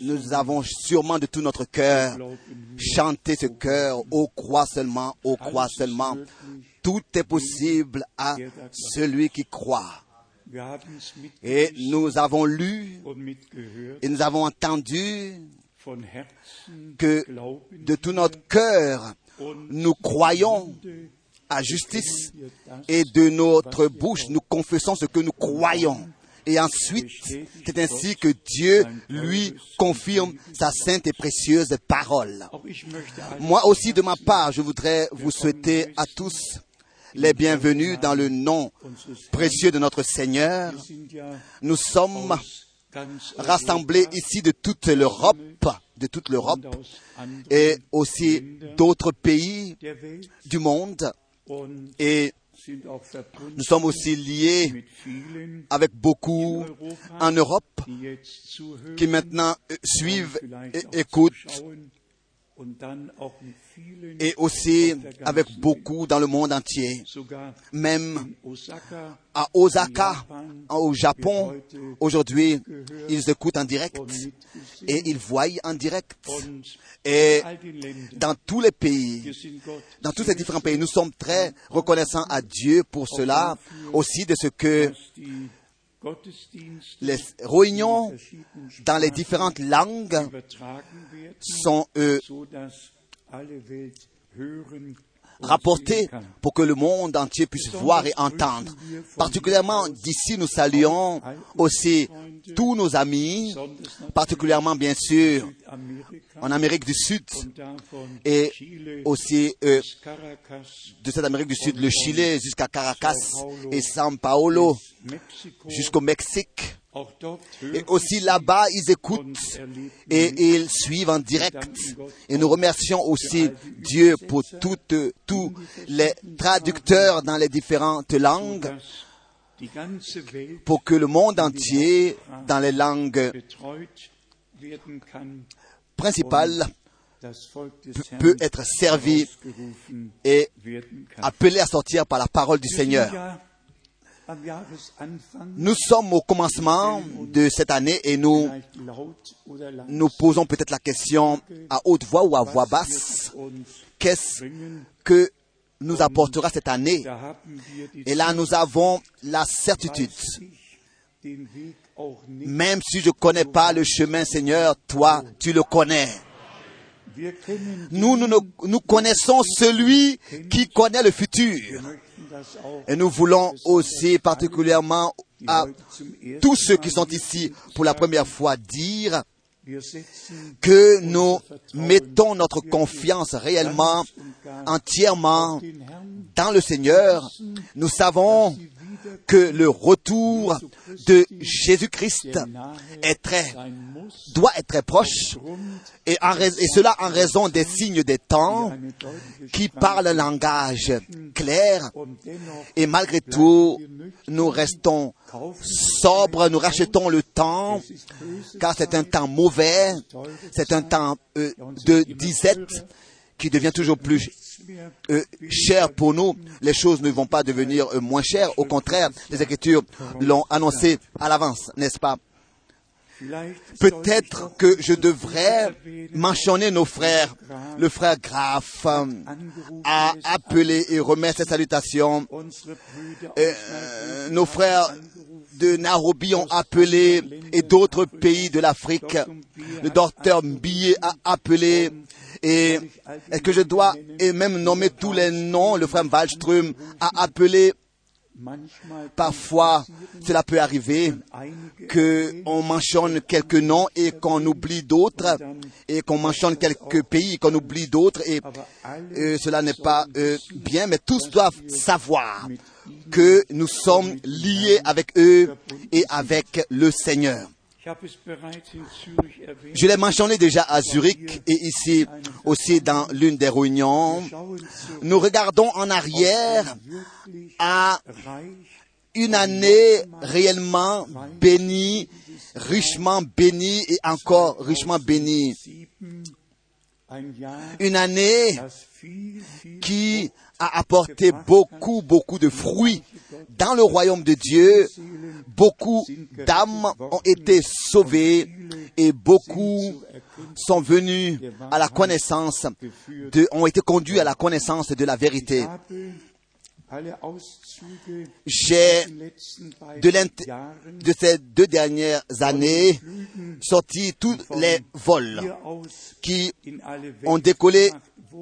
Nous avons sûrement de tout notre cœur chanté ce cœur, ô croix seulement, ô croix seulement. Tout est possible à celui qui croit. Et nous avons lu et nous avons entendu que de tout notre cœur, nous croyons à justice et de notre bouche, nous confessons ce que nous croyons. Et ensuite, c'est ainsi que Dieu lui confirme sa sainte et précieuse parole. Moi aussi, de ma part, je voudrais vous souhaiter à tous les bienvenus dans le nom précieux de notre Seigneur. Nous sommes rassemblés ici de toute l'Europe, de toute l'Europe et aussi d'autres pays du monde. Nous sommes aussi liés avec beaucoup en Europe qui maintenant euh, suivent et écoutent et aussi avec beaucoup dans le monde entier. Même à Osaka, au Japon, aujourd'hui, ils écoutent en direct et ils voient en direct. Et dans tous les pays, dans tous ces différents pays, nous sommes très reconnaissants à Dieu pour cela, aussi de ce que les réunions dans les différentes langues sont euh, kann. pour que le monde entier puisse voir et entendre. Particulièrement d'ici, nous saluons aussi tous nos amis, particulièrement bien sûr en Amérique du Sud et aussi euh, de cette Amérique du Sud, le Chili jusqu'à Caracas et São Paulo jusqu'au Mexique. Et aussi là-bas, ils écoutent et ils suivent en direct. Et nous remercions aussi Dieu pour toutes, tous les traducteurs dans les différentes langues, pour que le monde entier, dans les langues principales, peut être servi et appelé à sortir par la parole du Seigneur. Nous sommes au commencement de cette année et nous leise nous posons peut-être la question à haute voix ou à voix basse. Qu'est-ce que nous apportera cette année? Et là, nous avons la certitude, même si je ne connais pas le chemin, Seigneur, toi, tu le connais. Nous, nous, nous, connaissons celui qui connaît le futur. Et nous voulons aussi particulièrement à tous ceux qui sont ici pour la première fois dire que nous mettons notre confiance réellement, entièrement dans le Seigneur. Nous savons que le retour de Jésus-Christ est très. Doit être proche, et, cela en raison des signes des temps qui parlent un langage clair, et malgré tout, nous restons sobres, nous rachetons le temps, car c'est un temps mauvais, c'est un temps euh, de disette qui devient toujours plus euh, cher pour nous. Les choses ne vont pas devenir euh, moins chères. Au contraire, les Écritures l'ont annoncé à l'avance, n'est-ce pas? Peut-être que je devrais mentionner nos frères. Le frère Graf euh, a appelé et remet ses salutations. Euh, nos frères de Nairobi ont appelé et d'autres pays de l'Afrique. Le docteur Mbillet a appelé et est-ce que je dois et même nommer tous les noms? Le frère Wallström a appelé. Parfois, cela peut arriver einige que on mentionne quelques noms et qu'on oublie d'autres et qu'on mentionne quelques pays et qu'on oublie d'autres et euh, cela n'est pas euh, bien, mais tous doivent savoir que nous sommes liés avec eux et avec le Seigneur. Je l'ai mentionné déjà à Zurich et ici aussi dans l'une des réunions. Nous regardons en arrière à une année réellement bénie, richement bénie et encore richement bénie. Une année qui a apporté beaucoup, beaucoup de fruits dans le royaume de Dieu, beaucoup d'âmes ont été sauvées et beaucoup sont venus à la connaissance, de, ont été conduits à la connaissance de la vérité. J'ai de, de, ces deux dernières années sorti tous les vols qui ont décollé,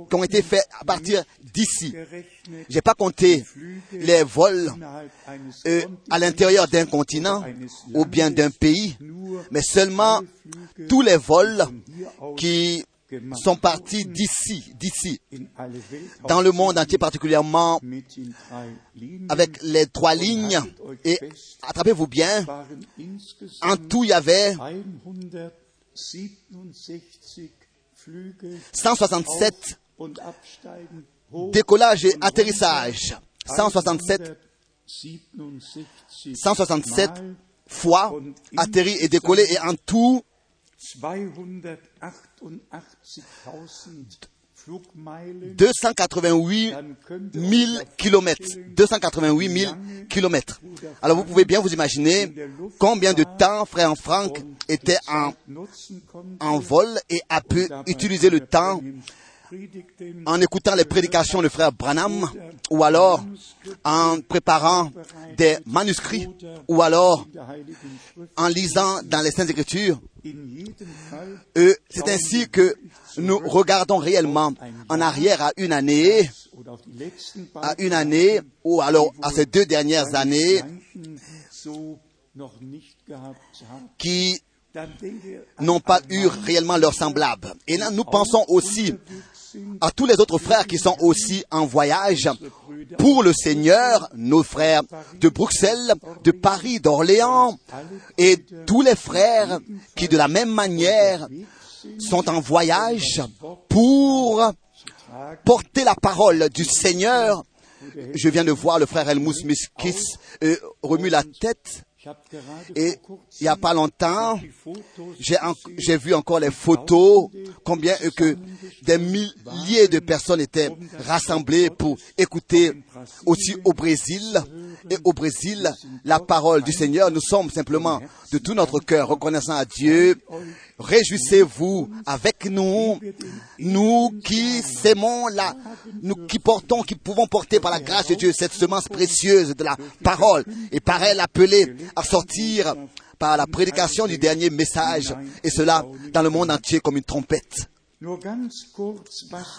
qui ont été faits à partir d'ici. J'ai pas compté les vols euh, à l'intérieur d'un continent ou bien d'un pays, mais seulement tous les vols qui sont partis d'ici, d'ici, dans le monde entier particulièrement, avec les trois lignes. Et attrapez-vous bien, en tout il y avait 167 décollage et atterrissage. 167, 167 fois atterri et décollé et en tout 288 000 kilomètres. 288 000 kilomètres. Alors vous pouvez bien vous imaginer combien de temps frère Franck était en, en vol et a pu utiliser le temps en écoutant les prédications de frère Branham, ou alors en préparant des manuscrits, ou alors en lisant dans les Saintes Écritures. C'est ainsi que nous regardons réellement en arrière à une année, à une année, ou alors à ces deux dernières années, qui n'ont pas eu réellement leur semblable. Et là, nous pensons aussi à tous les autres frères qui sont aussi en voyage pour le Seigneur, nos frères de Bruxelles, de Paris, d'Orléans, et tous les frères qui de la même manière sont en voyage pour porter la parole du Seigneur. Je viens de voir le frère Helmut Miskis euh, remue la tête et il n'y a pas longtemps, j'ai vu encore les photos, combien que des milliers de personnes étaient rassemblées pour écouter aussi au Brésil. Et au Brésil, la parole du Seigneur, nous sommes simplement de tout notre cœur reconnaissants à Dieu. Réjouissez-vous avec nous, nous qui s'aimons la, nous qui portons, qui pouvons porter par la grâce de Dieu cette semence précieuse de la parole et par elle appelée à sortir par la prédication du dernier message, et cela dans le monde entier comme une trompette.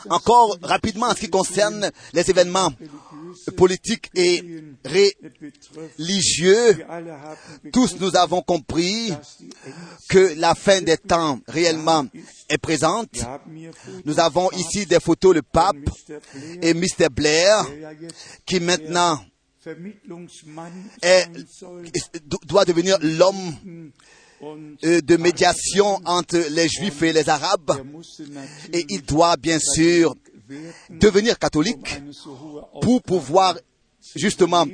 Encore rapidement en ce qui concerne les événements politiques et religieux, tous nous avons compris que la fin des temps réellement est présente. Nous avons ici des photos du pape et Mr. Blair qui maintenant est, doit devenir l'homme de médiation entre les juifs et les arabes et il doit bien sûr devenir catholique pour pouvoir justement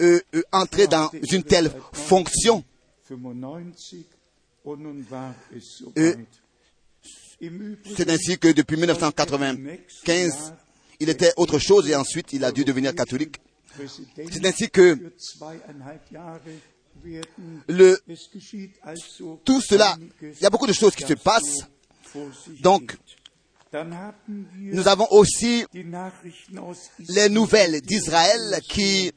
euh, euh, entrer dans une telle fonction. Euh, C'est ainsi que depuis 1995, il était autre chose et ensuite il a dû devenir catholique. C'est ainsi que le, tout cela, il y a beaucoup de choses qui se passent. Donc, nous avons aussi les nouvelles d'Israël qui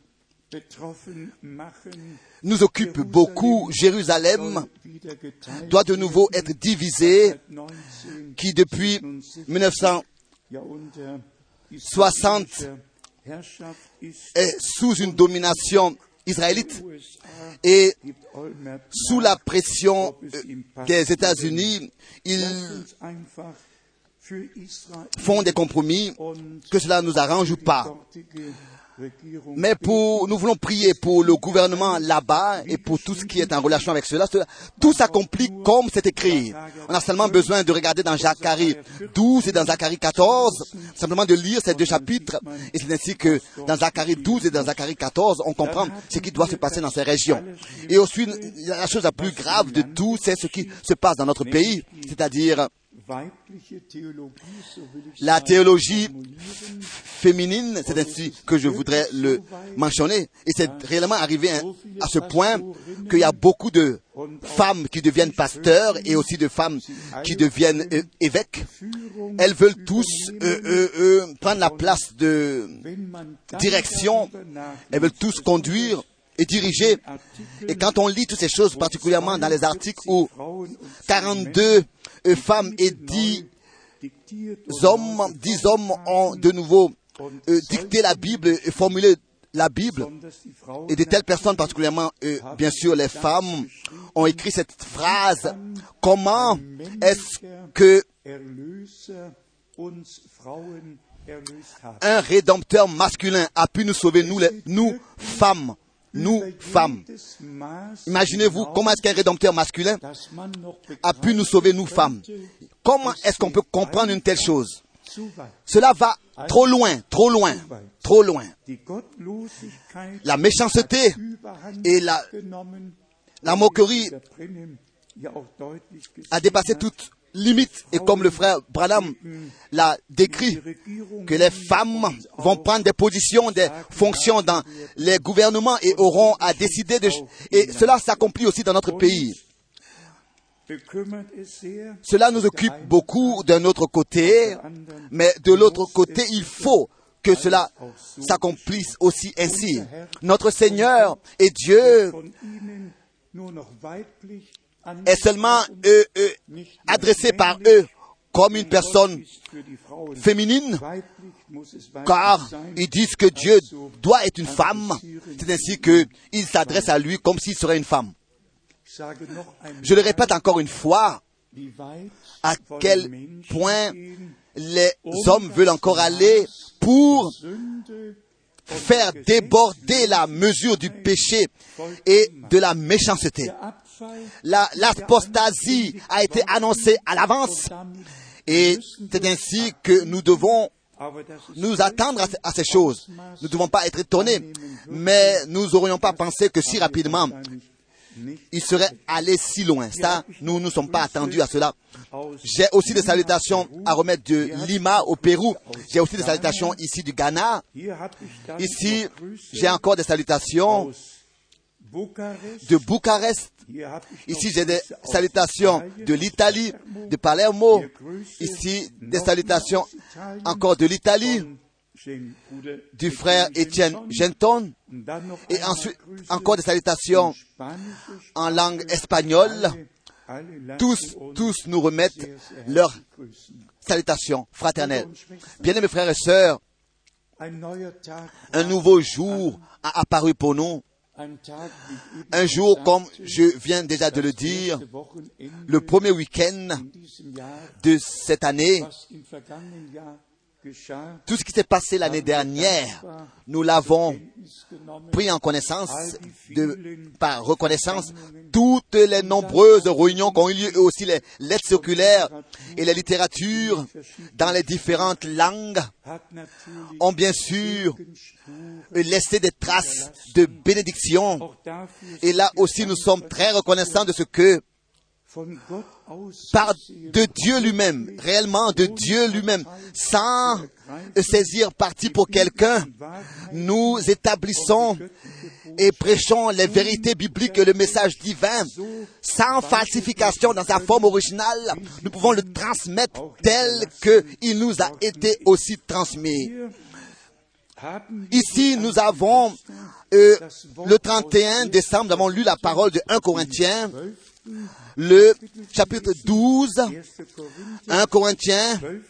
nous occupent beaucoup. Jérusalem doit de nouveau être divisée, qui depuis 1960 est sous une domination israélite et sous la pression des États-Unis, ils font des compromis, que cela nous arrange ou pas. Mais pour, nous voulons prier pour le gouvernement là-bas et pour tout ce qui est en relation avec cela. Tout s'accomplit comme c'est écrit. On a seulement besoin de regarder dans Zacharie 12 et dans Zacharie 14, simplement de lire ces deux chapitres. Et c'est ainsi que dans Zacharie 12 et dans Zacharie 14, on comprend ce qui doit se passer dans ces régions. Et aussi, la chose la plus grave de tout, c'est ce qui se passe dans notre pays, c'est-à-dire La théologie féminine, c'est ainsi que je voudrais le mentionner. Et c'est réellement arrivé à, à ce point qu'il y a beaucoup de femmes qui deviennent pasteurs et aussi de femmes qui deviennent euh, évêques. Führung, Elles veulent tous euh, euh, euh, prendre la place de direction. Elles veulent tous conduire et diriger. Et quand on lit toutes ces choses, particulièrement dans les articles où 42 euh, femmes et 10 diktiert hommes, 10 hommes ont de nouveau euh, dicté la Bible et formulé la Bible, et de telles personnes, particulièrement, euh, bien sûr, les femmes, ont écrit cette phrase. Comment est-ce que un rédempteur masculin a pu nous sauver, nous, les, nous femmes, nous femmes Imaginez-vous comment est-ce qu'un rédempteur masculin a pu nous sauver, nous femmes. Comment est-ce qu'on peut comprendre une telle chose? Cela va trop loin, trop loin, trop loin. La méchanceté et la, la moquerie a dépassé toute limite. Et comme le frère Branham l'a décrit, die Regierung que les femmes vont prendre des positions, des fonctions dans les gouvernements et auront à décider de... Et cela s'accomplit aussi dans notre pays. Cela nous occupe beaucoup d'un autre côté, mais de l'autre côté, il faut que cela s'accomplisse aussi ainsi. Notre Seigneur et Dieu est seulement euh, euh, adressé par eux comme une personne féminine, car ils disent que Dieu doit être une femme. C'est ainsi qu'ils s'adressent à lui comme s'il serait une femme. Je le répète encore une fois, à quel point les hommes veulent encore aller pour faire déborder la mesure du péché et de la méchanceté. L'apostasie a été annoncée à l'avance et c'est ainsi que nous devons nous attendre à, ce- à ces choses. Nous ne devons pas être étonnés, mais nous n'aurions pas pensé que si rapidement il serait allé si loin. Nous ne sommes pas attendus à cela. J'ai aussi des salutations à remettre de Lima au Pérou. J'ai aussi des salutations ici du Ghana. Ici, j'ai encore des salutations. De Bucarest. Ici, j'ai des salutations de l'Italie, de Palermo. Ici, des salutations encore de l'Italie, du frère Étienne Genton. Et ensuite, encore des salutations en langue espagnole. Tous, tous nous remettent leurs salutations fraternelles. Bien-aimés frères et sœurs, un nouveau jour a apparu pour nous. Un jour, comme je viens déjà de le dire, le premier week-end de cette année, tout ce qui s'est passé l'année dernière, nous l'avons pris en connaissance de, par reconnaissance toutes les nombreuses réunions qui ont eu lieu, et aussi les lettres circulaires et les littératures dans les différentes langues ont bien sûr laissé des traces de bénédiction. Et là aussi, nous sommes très reconnaissants de ce que, par de Dieu lui-même, réellement de Dieu lui-même, sans saisir parti pour quelqu'un, nous établissons et prêchons les vérités bibliques et le message divin sans falsification dans sa forme originale. Nous pouvons le transmettre tel qu'il nous a été aussi transmis. Ici, nous avons euh, le 31 décembre, nous avons lu la parole de 1 Corinthiens, le chapitre 12, 1. Korinther 1 Corinthiens, 12.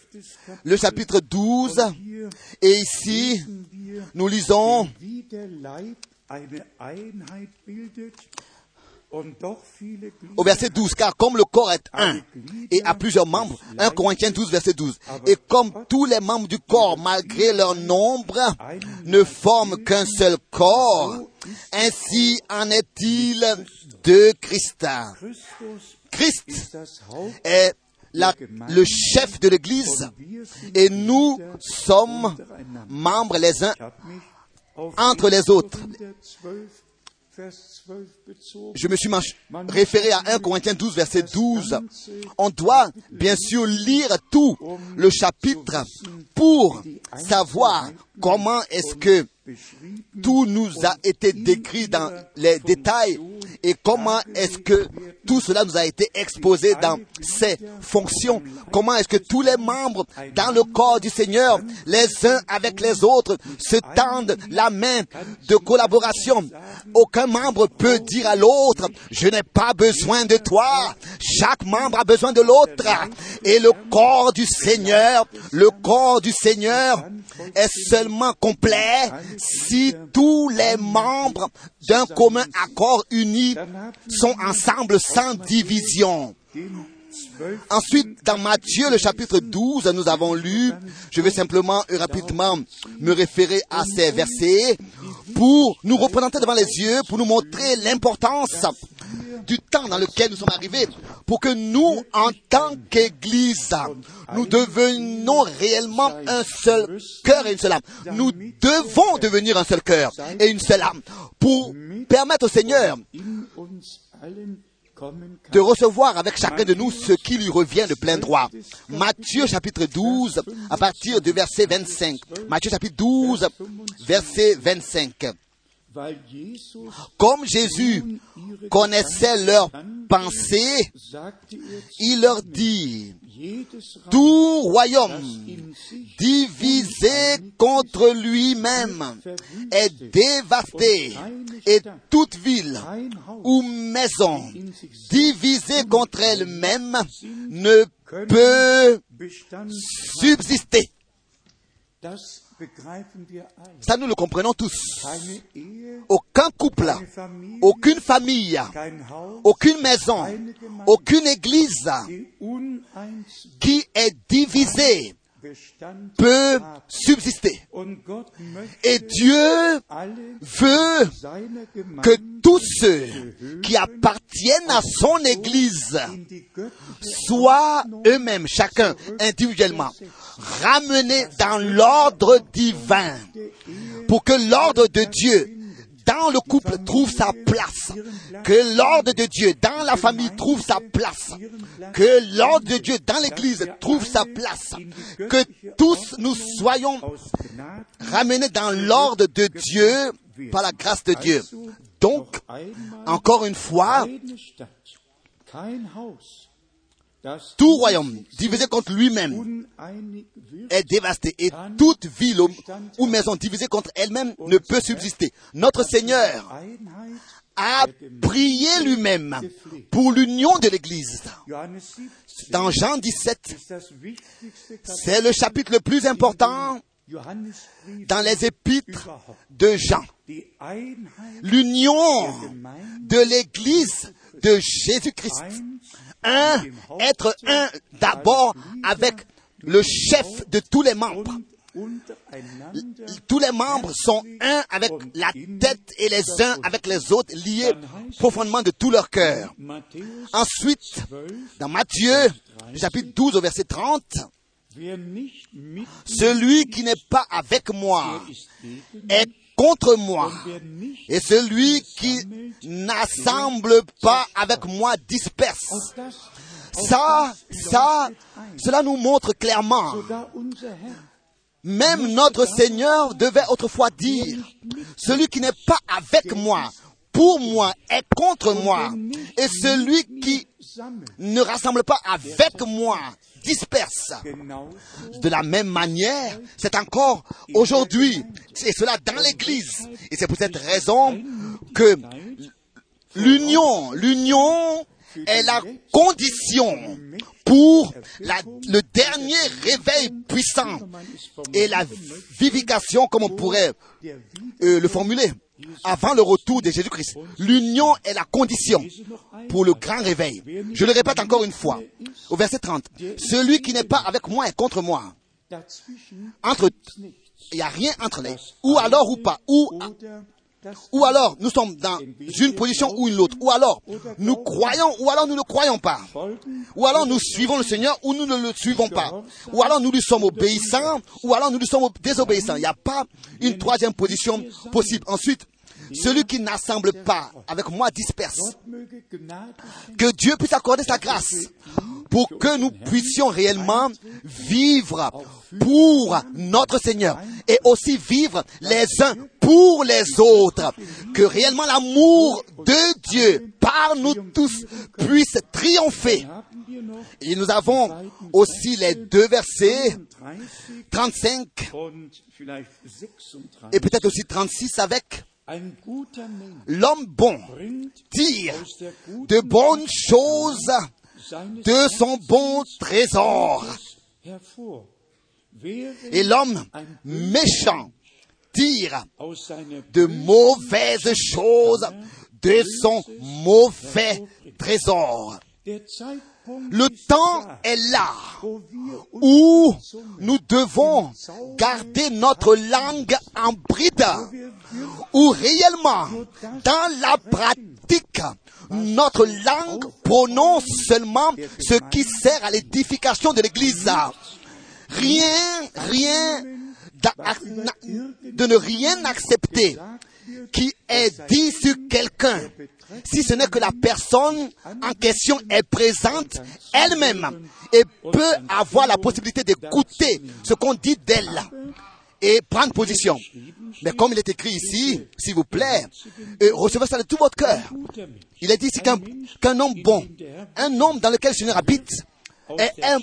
le chapitre 12, Hier et ici, nous lisons au verset 12, car comme le corps est un et a plusieurs membres, 1 Corinthiens 12, verset 12, et comme tous les membres du corps, malgré leur nombre, ne forment qu'un seul corps, ainsi en est-il de Christ. Christ est la- le chef de l'Église et nous sommes membres les uns entre 1. les autres. Je me suis référé à 1 Corinthiens 12, verset 12. On doit bien sûr lire tout le chapitre pour savoir comment est-ce que tout nous a été décrit dans les détails et comment est-ce que tout cela nous a été exposé dans ses fonctions? Comment est-ce que tous les membres dans le corps du Seigneur, les uns avec les autres, se tendent la main de collaboration? Aucun membre peut dire à l'autre, je n'ai pas besoin de toi. Chaque membre a besoin de l'autre. Et le corps du Seigneur, le corps du Seigneur est seulement complet si tous les membres d'un commun accord uni sont ensemble sans division. den 12 Ensuite, dans Matthieu, le chapitre 12, nous avons lu, je vais simplement et rapidement me référer à ces versets pour nous représenter devant les yeux, pour nous montrer l'importance du temps dans lequel nous sommes arrivés, pour que nous, en tant qu'Église, nous devenions réellement un seul cœur et une seule âme. Nous devons devenir un seul cœur et une seule âme pour permettre au Seigneur de recevoir avec chacun de nous ce qui lui revient de plein droit. Matthieu chapitre 12, à partir du verset 25. Matthieu chapitre 12, verset 25. Comme Jésus connaissait leurs pensées, il leur dit, tout royaume divisé contre lui-même est dévasté et toute ville ou maison divisée contre elle-même ne peut subsister. Ça, nous le comprenons tous. Aucun couple, aucune famille, aucune maison, aucune église qui est divisée peut subsister. Et Dieu veut que tous ceux qui appartiennent à son église soient eux-mêmes, chacun individuellement, ramenés dans l'ordre divin pour que l'ordre de Dieu dans le couple trouve sa place, que l'ordre de Dieu dans la famille trouve sa place, que l'ordre de Dieu dans l'église trouve sa place, que tous nous soyons ramenés dans l'ordre de Dieu par la grâce de Dieu. Donc, encore une fois, tout royaume divisé contre lui-même est dévasté et toute ville ou- maison divisée contre elle-même ne peut subsister. Notre Seigneur a prié lui-même pour l'union de l'Église. Johannes 17 Dans Jean 17, ist das wichtigste Kapitel c'est le chapitre le plus important dans les épîtres de Jean. L'union de l'Église de Jésus-Christ. Un, être un d'abord avec le chef de tous les membres. Tous les membres sont un avec la tête et les uns avec les autres liés profondément de tout leur cœur. Ensuite, 12, dans Matthieu, chapitre 12 au verset 30, wer nicht mit celui qui n'est pas avec moi est contre moi. Et celui qui n'assemble pas avec moi disperse. Ça, ça, cela nous montre clairement. Même notre Seigneur devait autrefois dire, celui qui n'est pas avec moi, pour moi, est contre moi. Et celui qui ne rassemble pas avec moi disperse. De la même manière, c'est encore aujourd'hui, et cela dans l'Église. Et c'est pour cette raison que l'union, l'union est la condition pour la- le dernier réveil puissant et la vivification, comme on pourrait euh, le formuler, avant le retour de Jésus-Christ. L'union est la condition pour le grand réveil. Je le répète encore une fois, au verset 30. Celui qui n'est pas avec moi est contre moi. Entre, il n'y a rien entre les. Ou alors ou pas. Ou, ou alors nous sommes dans une position ou une autre. Ou alors nous croyons ou alors nous ne croyons pas. Ou alors nous suivons le Seigneur ou nous ne le suivons pas. Ou alors nous lui sommes obéissants ou alors nous lui sommes désobéissants. Il n'y a pas une troisième position possible. Ensuite, Celui qui n'assemble pas avec moi disperse. Que Dieu puisse accorder sa grâce pour que nous puissions réellement vivre pour notre Seigneur et aussi vivre les uns pour les autres. Que réellement l'amour de Dieu par nous tous puisse triompher. Et nous avons aussi les deux versets 30 35 und vielleicht 36. et peut-être aussi 36 avec l'homme bon tire de bonnes choses de son bon trésor. Et l'homme méchant tire de mauvaises choses de son mauvais trésor. Le temps est là où nous devons garder notre langue en bride, où réellement, dans la pratique, notre langue prononce seulement ce qui sert à l'édification de l'Église. Rien, rien de ne rien accepter qui est dit sur quelqu'un, si ce n'est que la personne en question est présente elle-même et peut avoir la possibilité d'écouter ce qu'on dit d'elle et prendre position. Mais comme il est écrit ici, s'il vous plaît, euh, recevez ça de tout votre cœur. Il est dit ici qu'un homme bon, un homme dans lequel le Seigneur habite, est un,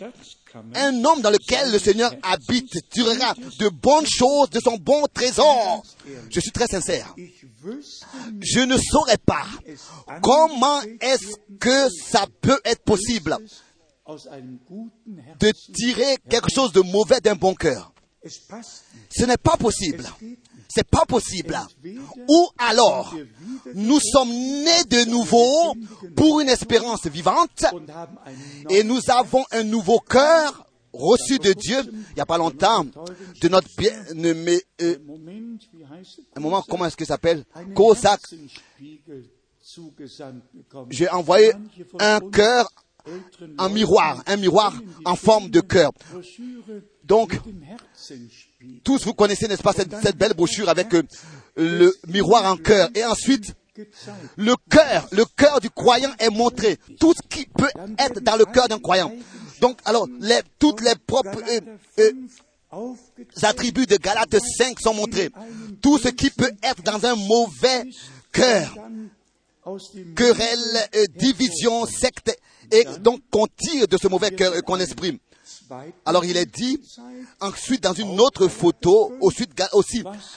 un homme dans lequel le Seigneur habite tirera de bonnes choses de son bon trésor. Je suis très sincère. Je ne saurais pas comment est-ce que ça peut être possible de tirer quelque chose de mauvais d'un bon cœur. Ce n'est pas possible. C'est pas possible. Ou alors, nous sommes nés de nouveau pour une espérance vivante et nous avons un nouveau cœur reçu de Dieu il n'y a pas longtemps de notre bien-aimé, euh, un moment, comment est-ce que ça s'appelle? J'ai envoyé un cœur en miroir, un miroir en forme de cœur. Donc, tous vous connaissez, n'est-ce pas, cette, belle brochure avec euh, le miroir en cœur. Et ensuite, le cœur, le cœur du croyant est montré. Tout ce qui peut être dans le cœur d'un croyant. Donc, alors, toutes les propres euh, euh, 5 aufgezeigt. attributs de Galates 5 sont montrés. Tout ce qui peut être dans un mauvais cœur. Querelle, division, secte. Et donc, qu'on tire de ce mauvais cœur et qu'on exprime. Alors, il est dit, ensuite, dans une autre photo, aussi,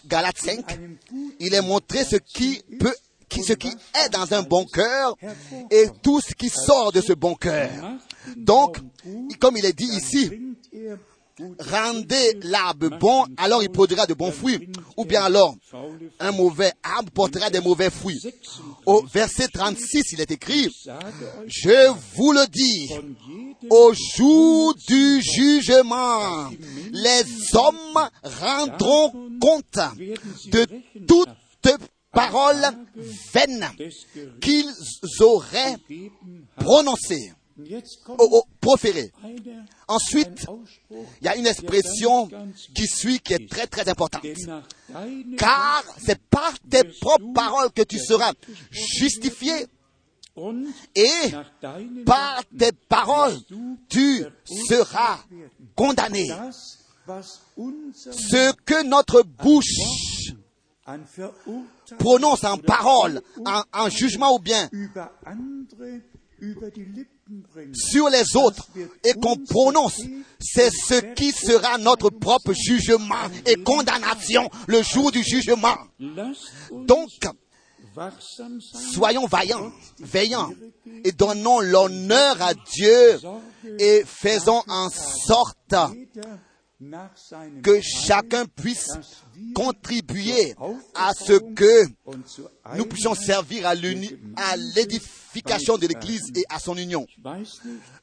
Galates 5, einem guten il est montré ce qui peut, ce qui est dans un bon cœur et tout ce qui sort de ce bon cœur. Donc, comme il est dit ici, rendez l'arbre bon, alors il produira de bons fruits. Ou bien alors, un mauvais arbre portera des mauvais fruits. Au verset 36, il est écrit, je vous le dis, au jour du jugement, les hommes rendront compte de toute parole vaine des Gerichts qu'ils auraient prononcée, Einer, Ensuite, il y a une expression qui suit qui est très très importante. Car c'est par tes propres paroles que tu seras justifié et par tes paroles tu seras condamné. Ce que notre bouche prononce en parole, en, en jugement ou bien sur les autres et qu'on prononce, c'est ce qui sera notre propre jugement et condamnation le jour du jugement. Donc, soyons vaillants, veillants et donnons l'honneur à Dieu et faisons en sorte que chacun puisse contribuer à ce que nous puissions servir à l'édification de l'Église et à son union.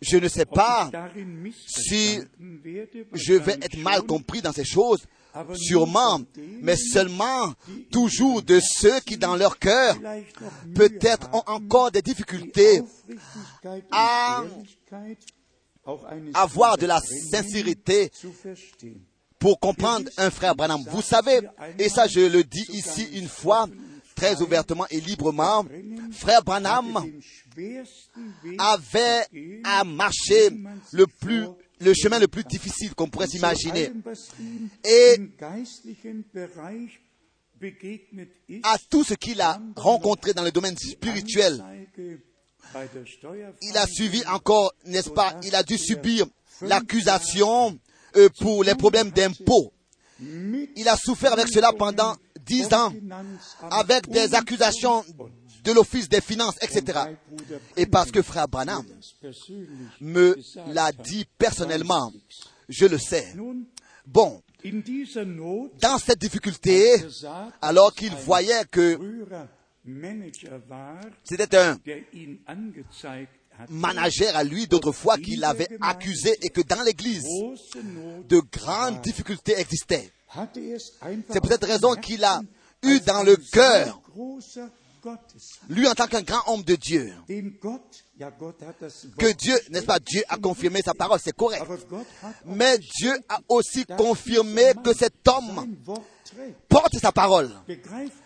Je ne sais pas si je vais être mal compris dans ces choses, sûrement, mais seulement toujours de ceux qui dans leur cœur peut-être ont encore des difficultés à avoir de la sincérité pour comprendre un frère Branham. Vous savez, et ça je le dis ici une fois, très ouvertement et librement, frère Branham avait à marcher le plus le chemin le plus difficile qu'on pourrait s'imaginer. Et à tout ce qu'il a rencontré dans le domaine spirituel, il a suivi encore, n'est-ce pas, il a dû subir l'accusation euh, pour les problèmes d'impôts. Il a souffert avec cela pendant dix ans, avec des accusations de l'Office des finances, etc. Et parce que frère Branham me l'a dit personnellement, je le sais. Bon, dans cette difficulté, alors qu'il voyait que c'était un manager à lui d'autrefois qui l'avait accusé et que dans l'Église, de grandes difficultés existaient. C'est peut-être raison qu'il a eu dans le cœur, lui en tant qu'un grand homme de Dieu, que Dieu, n'est-ce pas, Dieu a confirmé sa parole, c'est correct. Mais Dieu a aussi confirmé que cet homme porte sa parole.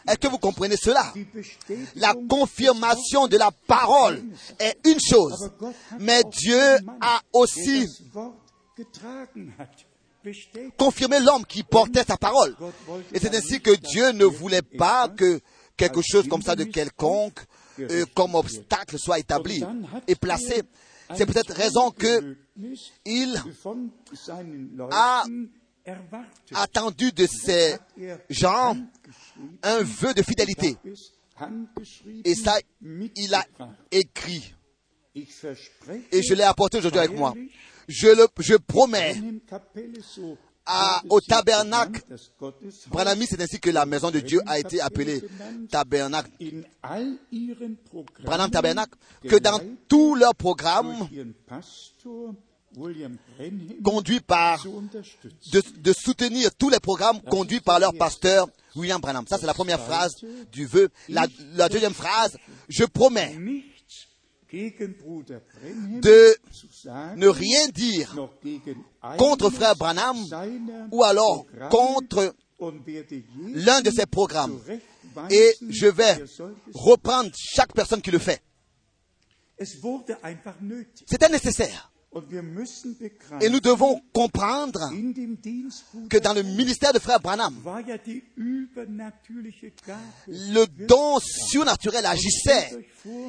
Est-ce que vous comprenez cela? La confirmation de la parole est une chose, mais Dieu a aussi confirmé l'homme qui portait sa parole. Et c'est ainsi que Dieu ne voulait pas que quelque chose comme ça de quelconque, euh, comme obstacle soit établi et placé. C'est peut-être raison que il a attendu de ces gens un vœu de fidélité. Et ça, il a écrit. Et je l'ai apporté aujourd'hui avec moi. Je, le, je promets à, au tabernacle. Branhami, c'est ainsi que la maison de Dieu a été appelée tabernacle. Branham tabernacle. Que dans tous leurs programmes, conduits par, de, de, soutenir tous les programmes conduits par leur pasteur William Branham. Ça, c'est la première phrase du vœu. La, la deuxième phrase, je promets de ne rien dire contre frère Branham ou alors contre l'un de ses programmes. Et je vais reprendre chaque personne qui le fait. C'était nécessaire. Et nous devons comprendre que dans le ministère de Frère Branham, le don surnaturel agissait.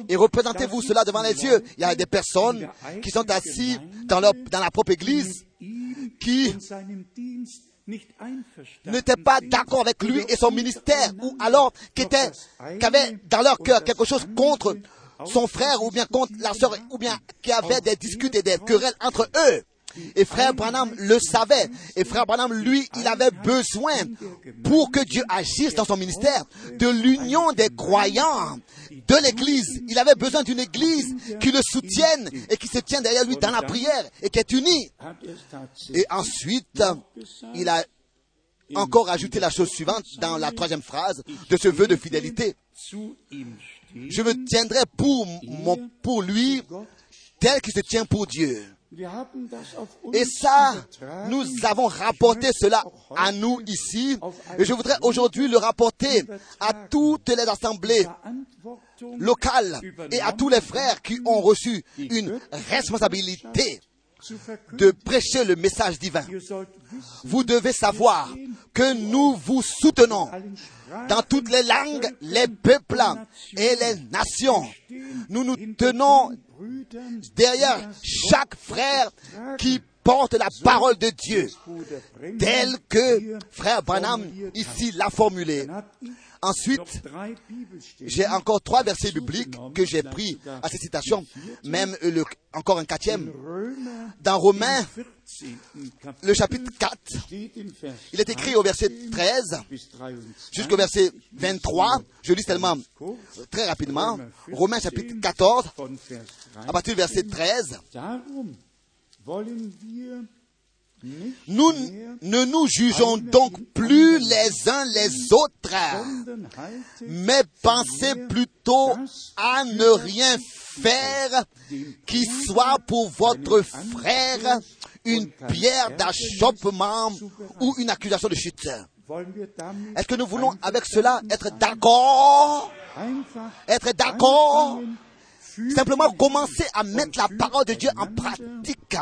Et représentez-vous cela devant les yeux. Il y a des personnes qui sont assises dans, leur, dans la propre église qui n'étaient pas d'accord avec lui et son ministère, ou alors qui, étaient, qui avaient dans leur cœur quelque chose contre son frère ou bien contre la sœur, ou bien qui avait des disputes et des querelles entre eux. Et frère Branham le savait. Et frère Branham, lui, il avait besoin, pour que Dieu agisse dans son ministère, de l'union des croyants de l'Église. Il avait besoin d'une Église qui le soutienne et qui se tient derrière lui dans la prière et qui est unie. Et ensuite, il a encore ajouté la chose suivante dans la troisième phrase de ce vœu de fidélité je me tiendrai pour, lui tel qu'il se tient pour Dieu. Et ça, nous avons rapporté cela à nous ici. Et je voudrais aujourd'hui le rapporter à toutes les assemblées locales et à tous les frères qui ont reçu une responsabilité de prêcher le message divin. Vous devez savoir que nous vous soutenons dans toutes les langues, les peuples et les nations. Nous nous tenons derrière chaque frère qui porte la parole de Dieu, telle que frère Branham ici l'a formulée. Ensuite, j'ai encore trois versets bibliques que j'ai pris à cette citation, même encore un quatrième. Dans Romains, le chapitre 4, il est écrit au verset 13 jusqu'au verset 23. Je lis tellement très rapidement. Romains chapitre 14, à partir du verset 13. Nous ne nous jugeons donc plus les uns les autres, mais pensez plutôt à ne rien faire qui soit pour votre frère une pierre d'achoppement ou une accusation de chute. Est-ce que nous voulons avec cela être d'accord? Être d'accord Simplement commencer à mettre la parole de Dieu en pratique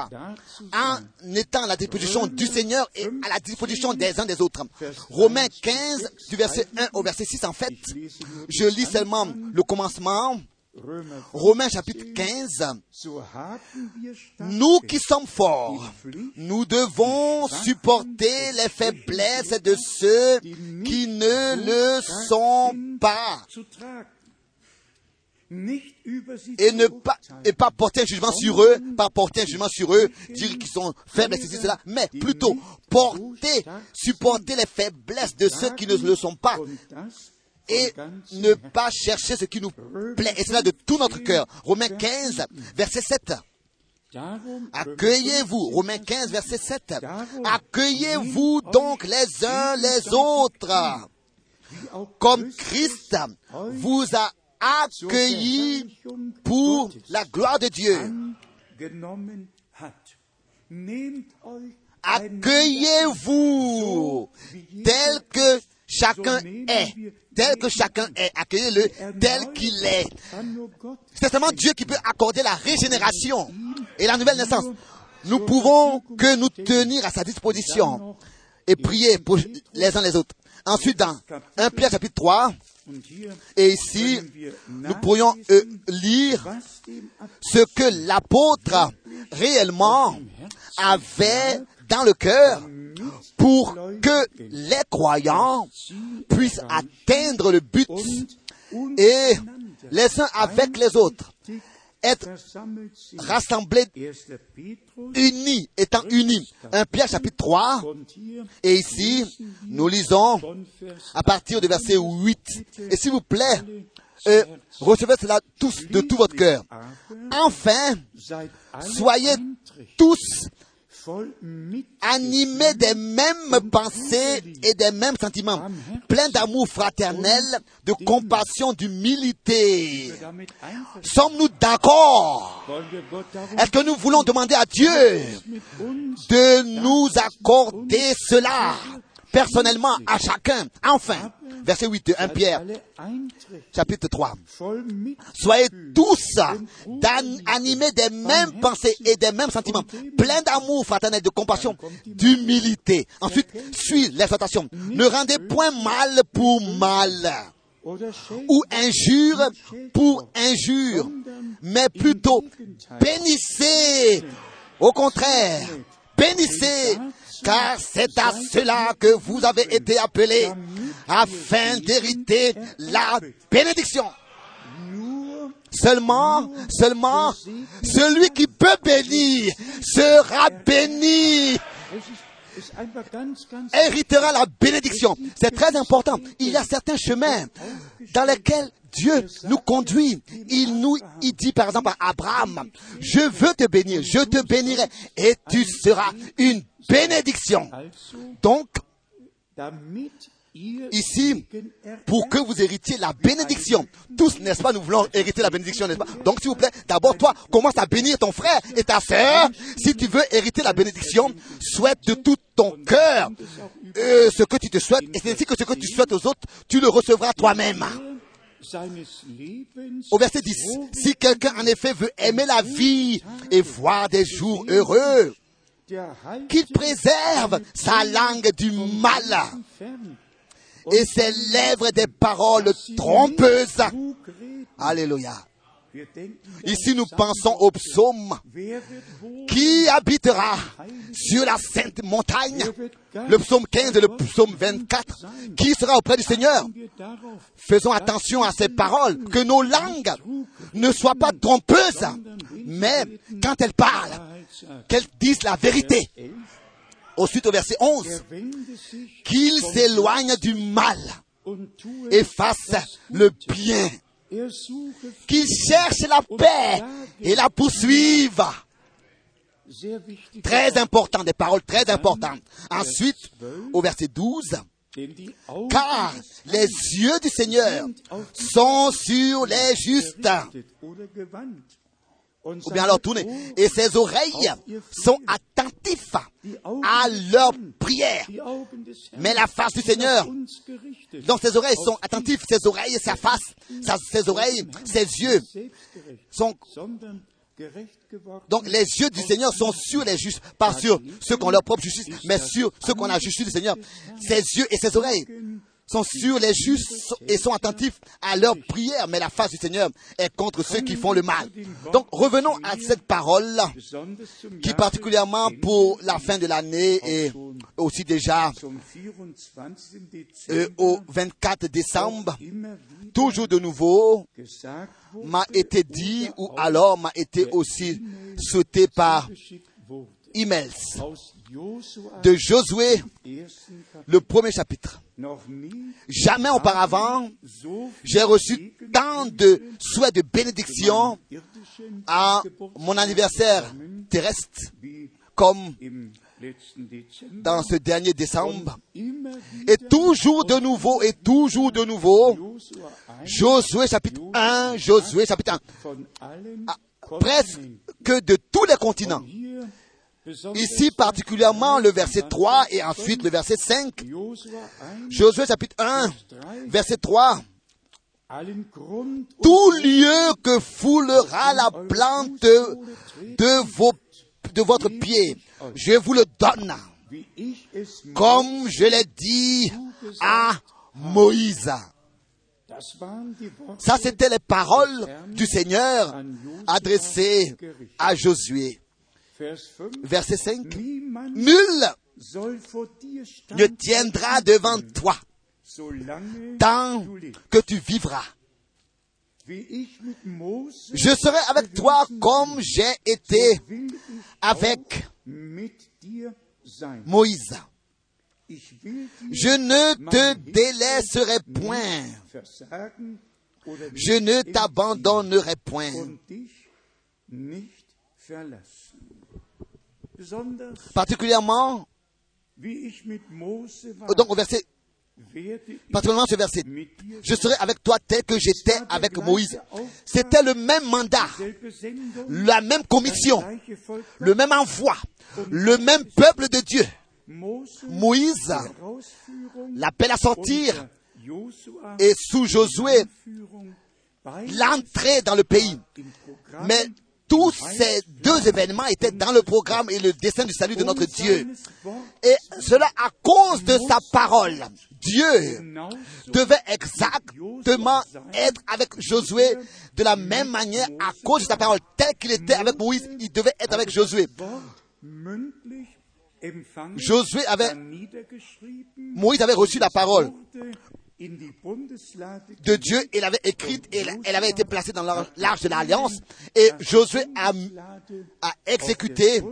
en étant à la disposition du Seigneur et à la disposition des uns des autres. Romains 15, du verset 1 au verset 6, en fait, je lis seulement le commencement. Römer 5. Romains chapitre 15. So haben wir Nous qui sommes forts, nous devons supporter les faiblesses de ceux qui ne le sont pas et ne pas, et pas porter un jugement sur eux, pas porter un jugement sur eux, dire qu'ils sont faibles, ceci, cela, mais plutôt porter, supporter les faiblesses de ceux qui ne le sont pas et ne pas chercher ce qui nous plaît. Et cela de tout notre cœur. Romains 15, verset 7. Darum, Accueillez-vous, Romains 15, verset 7. Accueillez-vous donc les uns les autres, comme Christ vous a Verherrlichung pour la gloire de Dieu. Accueillez-vous tel que chacun est, tel que chacun est. Accueillez-le tel qu'il est. C'est seulement Dieu qui peut accorder la régénération et la nouvelle naissance. Nous pouvons que nous tenir à sa disposition et prier pour les uns les autres. Ensuite, dans 1 Pierre chapitre 3, und hier et ici, nous pourrions euh, lire ce que l'apôtre réellement avait dans le cœur pour que les croyants puissent atteindre le but et les uns avec les autres être rassemblés, 1. Petrus unis, étant unis? 1 Pierre chapitre 3, und hier et ici, nous lisons à partir du verset 8. Et s'il vous plaît, euh, recevez cela tous de tout votre cœur. Enfin, soyez tous animés des mêmes pensées et des mêmes sentiments, pleins d'amour fraternel, de compassion, d'humilité. Sommes-nous d'accord? Est-ce que nous voulons demander à Dieu de nous accorder cela? Personnellement à chacun. Enfin, verset 8 de 1 Pierre, chapitre 3. voll mit Soyez tous animés des mêmes pensées et des mêmes sentiments, pleins d'amour fraternel, de compassion, d'humilité. Ensuite, suit l'exhortation. Ne rendez point mal pour mal. Ou injure pour injure, mais plutôt bénissez. Au contraire, bénissez, car c'est à cela que vous avez été appelés, afin d'hériter la bénédiction. Seulement, seulement, celui qui peut bénir sera béni, héritera la bénédiction. C'est très important. Il y a certains chemins dans lesquels Dieu nous conduit. Il nous, il dit par exemple à Abraham, je veux te bénir, je te bénirai et tu seras une bénédiction. Donc, ici, pour que vous héritiez la bénédiction. Tous, n'est-ce pas, nous voulons hériter la bénédiction, n'est-ce pas? Donc, s'il vous plaît, d'abord, toi, commence à bénir ton frère et ta sœur. Si tu veux hériter la bénédiction, souhaite de tout ton cœur euh, ce que tu te souhaites. Et c'est ainsi que ce que tu souhaites aux autres, tu le recevras toi-même. Au verset 10, si quelqu'un en effet veut aimer la vie et voir des jours heureux, qu'il préserve sa langue du mal et ses lèvres des paroles trompeuses. Alléluia. Ici, nous pensons au psaume qui habitera sur la sainte montagne? Le psaume 15 et le psaume 24. Qui sera auprès du Seigneur? Faisons attention à ces paroles, que nos langues ne soient pas trompeuses, mais quand elles parlent, qu'elles disent la vérité. Ensuite, au verset 11, Er wende sich qu'il s'éloigne du mal et fasse le bien, Er suche qu'il cherche la paix et la poursuive. sehr wichtig, Très important, des paroles très importantes. Ensuite, au verset 12, denn die Augen car les yeux du Seigneur sont sur les justes ou bien alors tourner. Et ses oreilles sont attentifs à leur prière. Mais la face du Seigneur, donc ses oreilles sont attentifs, ses oreilles, sa face, sa- ses oreilles, ses yeux sont donc les yeux du Seigneur sont sur les justes, pas sur ceux qui ont leur propre justice, mais sur ceux qui ont la justice du Seigneur. Ses yeux et ses oreilles sont sur les justes et sont attentifs à leur prière, mais la face du Seigneur est contre ceux qui font le mal. Donc revenons à cette parole qui particulièrement pour la fin de l'année et aussi déjà euh, au 24 décembre, toujours de nouveau, m'a été dit ou alors m'a été aussi souhaité par emails de Josué, le premier chapitre. Jamais auparavant, j'ai reçu tant de souhaits de bénédiction à mon anniversaire terrestre comme dans ce dernier décembre. Et toujours de nouveau, et toujours de nouveau, Josué chapitre 1, Josué chapitre 1, presque de tous les continents. Ici particulièrement le verset 3 et ensuite le verset 5. Josué chapitre 1, verset 3. Tout lieu que foulera la plante de, vos, de votre pied, je vous le donne, comme je l'ai dit à Moïse. Ça, c'était les paroles du Seigneur adressées à Josué. Verset 5. Nul ne tiendra devant toi tant que tu vivras. Je serai avec toi comme j'ai été avec Moïse. Je ne te délaisserai point. Je ne t'abandonnerai point. Particulièrement, donc au verset, particulièrement ce verset, je serai avec toi tel que j'étais avec Moïse. C'était le même mandat, la même commission, le même envoi, le même peuple de Dieu. Moïse l'appelle à sortir et sous Josué l'entrée dans le pays. Mais tous ces deux événements étaient dans le programme et le dessein du salut de notre Dieu. Et cela à cause de sa parole. Dieu devait exactement être avec Josué de la même manière à cause de sa parole. Tel qu'il était avec Moïse, il devait être avec Josué. Josué avait, Moïse avait reçu la parole de Dieu, il avait écrite elle avait été placée dans l'arche de l'alliance et Josué a, a exécuté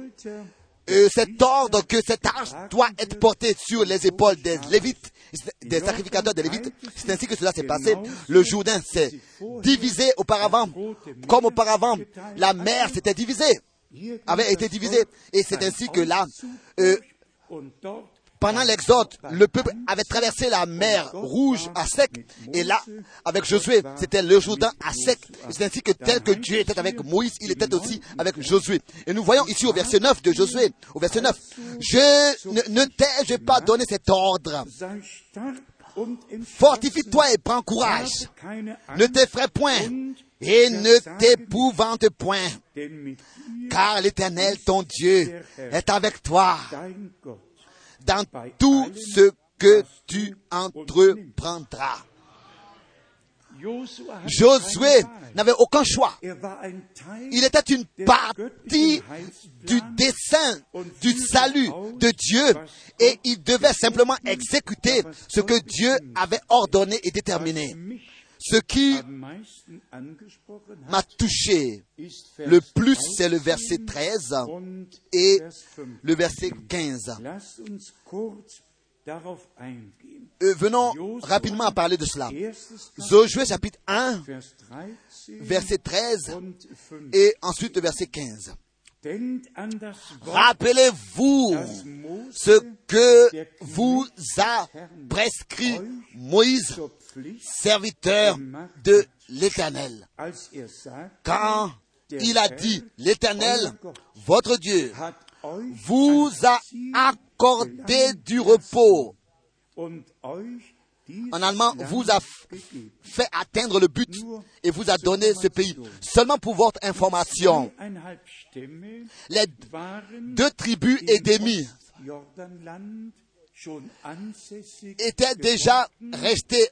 euh, cet ordre que cette arche doit être portée sur les épaules des Lévites, des sacrificateurs des Lévites. C'est ainsi que cela s'est passé. Le Jourdain s'est divisé auparavant, comme auparavant, la mer s'était divisée, avait été divisée. Et c'est ainsi que là, euh, pendant l'exode, le peuple avait traversé la mer rouge à sec. Et là, avec Josué, c'était le Jourdain à sec. C'est ainsi que tel que Dieu était avec Moïse, il était aussi avec Josué. Et nous voyons ici au verset 9 de Josué, au verset 9, je ne, ne t'ai-je pas donné cet ordre? Fortifie-toi et prends courage. Ne t'effraie point et ne t'épouvante point. Car l'Éternel, ton Dieu, est avec toi dans tout ce que tu entreprendras. Josué n'avait aucun choix. Il était une partie du dessein du salut de Dieu et il devait simplement exécuter ce que Dieu avait ordonné et déterminé. Ce qui m'a touché le plus, c'est le verset 13 et le verset 15. Euh, venons rapidement à parler de cela. Josué chapitre 1, verset 13 et ensuite le verset 15. Rappelez-vous ce que vous a prescrit Moïse, serviteur de l'Éternel, quand il a dit, l'Éternel, votre Dieu, vous a accordé du repos. En allemand, vous a fait atteindre le but et vous a donné ce pays. Seulement pour votre information, les deux tribus schon ansässig étaient déjà restés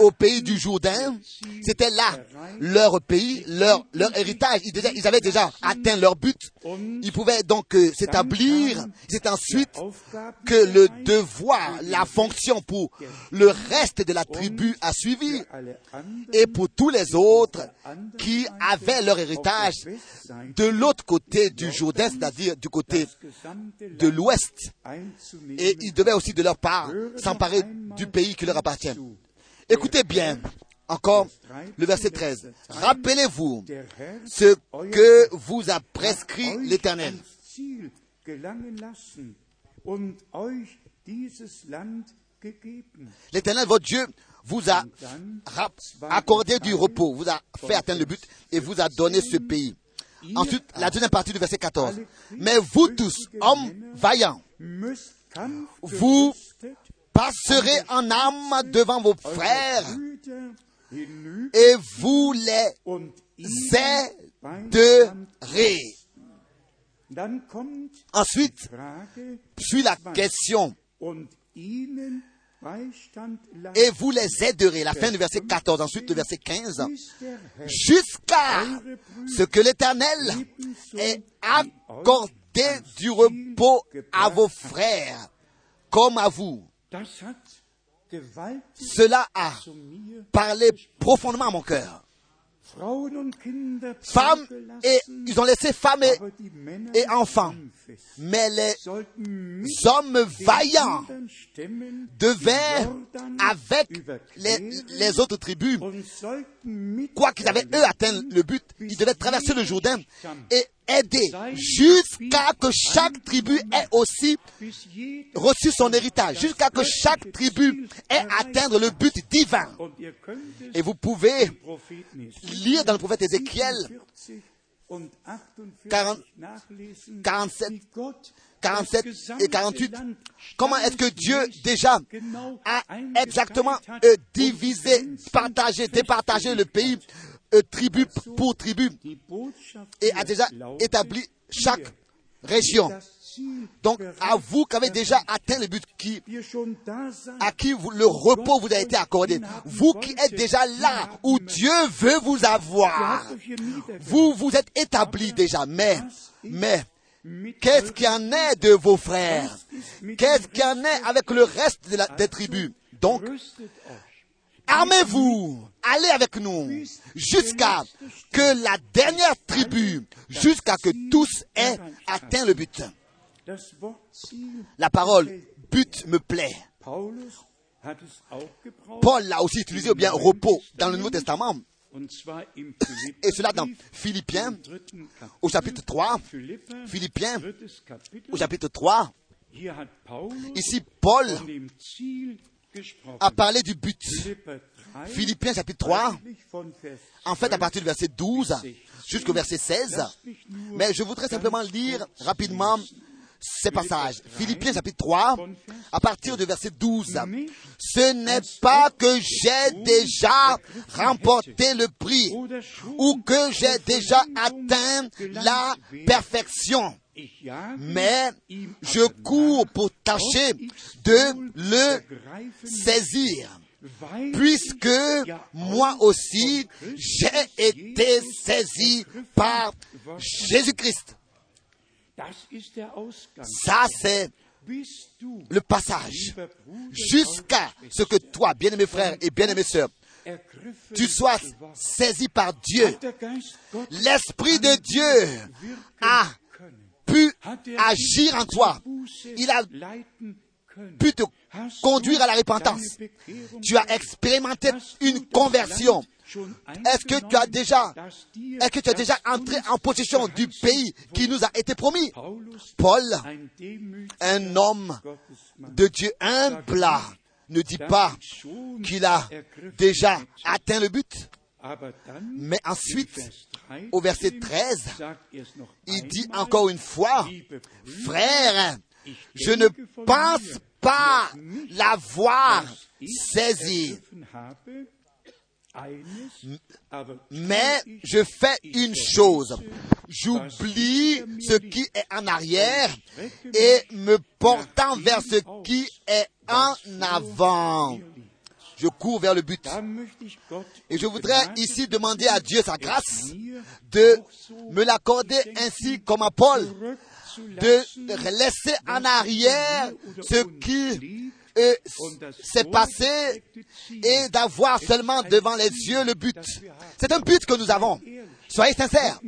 au pays du Jourdain. C'était là leur pays, leur, leur héritage. Ils, déjà- ils avaient déjà atteint leur but. Ils pouvaient donc euh, s'établir. C'est ensuite que le devoir, la fonction pour le reste de la tribu a suivi et pour tous les autres qui avaient leur héritage de l'autre côté du Jourdain, c'est-à-dire du côté de l'ouest. Et ils devaient aussi de leur part s'emparer du pays qui leur appartient. Écoutez bien, encore le verset 13. Rappelez-vous ce que vous a prescrit l'Éternel. L'Éternel, votre Dieu, vous a accordé du repos, vous a fait atteindre le but et vous a donné ce pays. Ensuite, la deuxième partie du verset 14. Mais vous tous, hommes vaillants, Vous passerez en âme devant vos frères et vous les aiderez. Ensuite, suit la question et vous les aiderez. La fin du verset 14, ensuite le verset 15. bis der Herr Jusqu'à ce que l'Éternel ait accordé du repos à vos frères comme à vous. Cela a parlé profondément à mon cœur. Femmes et ils ont laissé femmes et, enfants. mais les hommes vaillants devaient avec les, autres tribus, quoi qu'ils avaient eux atteint le but, ils devaient traverser le Jourdain. et aider jusqu'à que chaque tribu ait aussi reçu son héritage, jusqu'à que chaque tribu ait atteint le but divin. Et vous pouvez lire dans le prophète Ézéchiel 47 und 48 40 nachlesen, 47, wie Gott 47 das et gesamte 48. Land Comment est-ce que Dieu déjà a exactement euh, divisé, partagé, départagé le pays euh, tribu pour tribu et a déjà établi chaque région. Donc à vous qui avez déjà atteint le but à qui le repos vous a été accordé. Vous qui êtes déjà là où Dieu veut vous avoir. Vous vous êtes établi déjà. Mais, mais, qu'est-ce qu'il en est de vos frères? Qu'est-ce qu'il en est avec le reste des tribus? Donc. Armez-vous, allez avec nous, jusqu'à que la dernière tribu, jusqu'à que tous aient atteint le but. La parole but me plaît. Paul l'a aussi utilisé, bien repos, dans le Nouveau Testament, et cela dans Philippiens, au chapitre 3, Philippa, Philippiens, au chapitre 3, Hier hat Paulus ici Paul a parlé du but. Philippa 3, Philippiens chapitre 3, eigentlich von Vers en fait à partir du verset 12 jusqu'au verset 16, Lass mich nur mais je voudrais simplement lire rapidement ces passages. Philippiens chapitre 3, à partir du verset 12. Nicht Ce n'est pas que j'ai déjà remporté le prix ou que j'ai déjà atteint la perfection? Mais je cours pour tâcher de le saisir, puisque moi aussi j'ai été saisi par. Jésus-Christ. Ça, c'est le passage. Jusqu'à ce que toi, bien-aimés frères et bien-aimées sœurs, ergriffen tu sois saisi par Dieu. L'Esprit de Dieu a? Pu agir en toi. Il a pu te conduire du à la repentance. Tu as expérimenté une conversion. Est-ce que tu as déjà, est-ce que tu as déjà entré en possession du pays qui nous a été promis? Paul, un homme de Dieu humble, ne dit pas qu'il a déjà atteint le but? Mais ensuite, Vers 13, au verset 13, sagt er es noch il dit encore une fois, frère, je ne pense pas l'avoir saisi. Mais je fais une chose. J'oublie ce qui est en arrière et me portant vers ce qui est en avant. Je cours vers le but. Et je voudrais ici demander à Dieu sa grâce de me l'accorder ainsi comme à Paul, de laisser en arrière ce qui euh, s'est passé et d'avoir seulement devant les yeux le but. C'est un but que nous avons. Soyez sincères.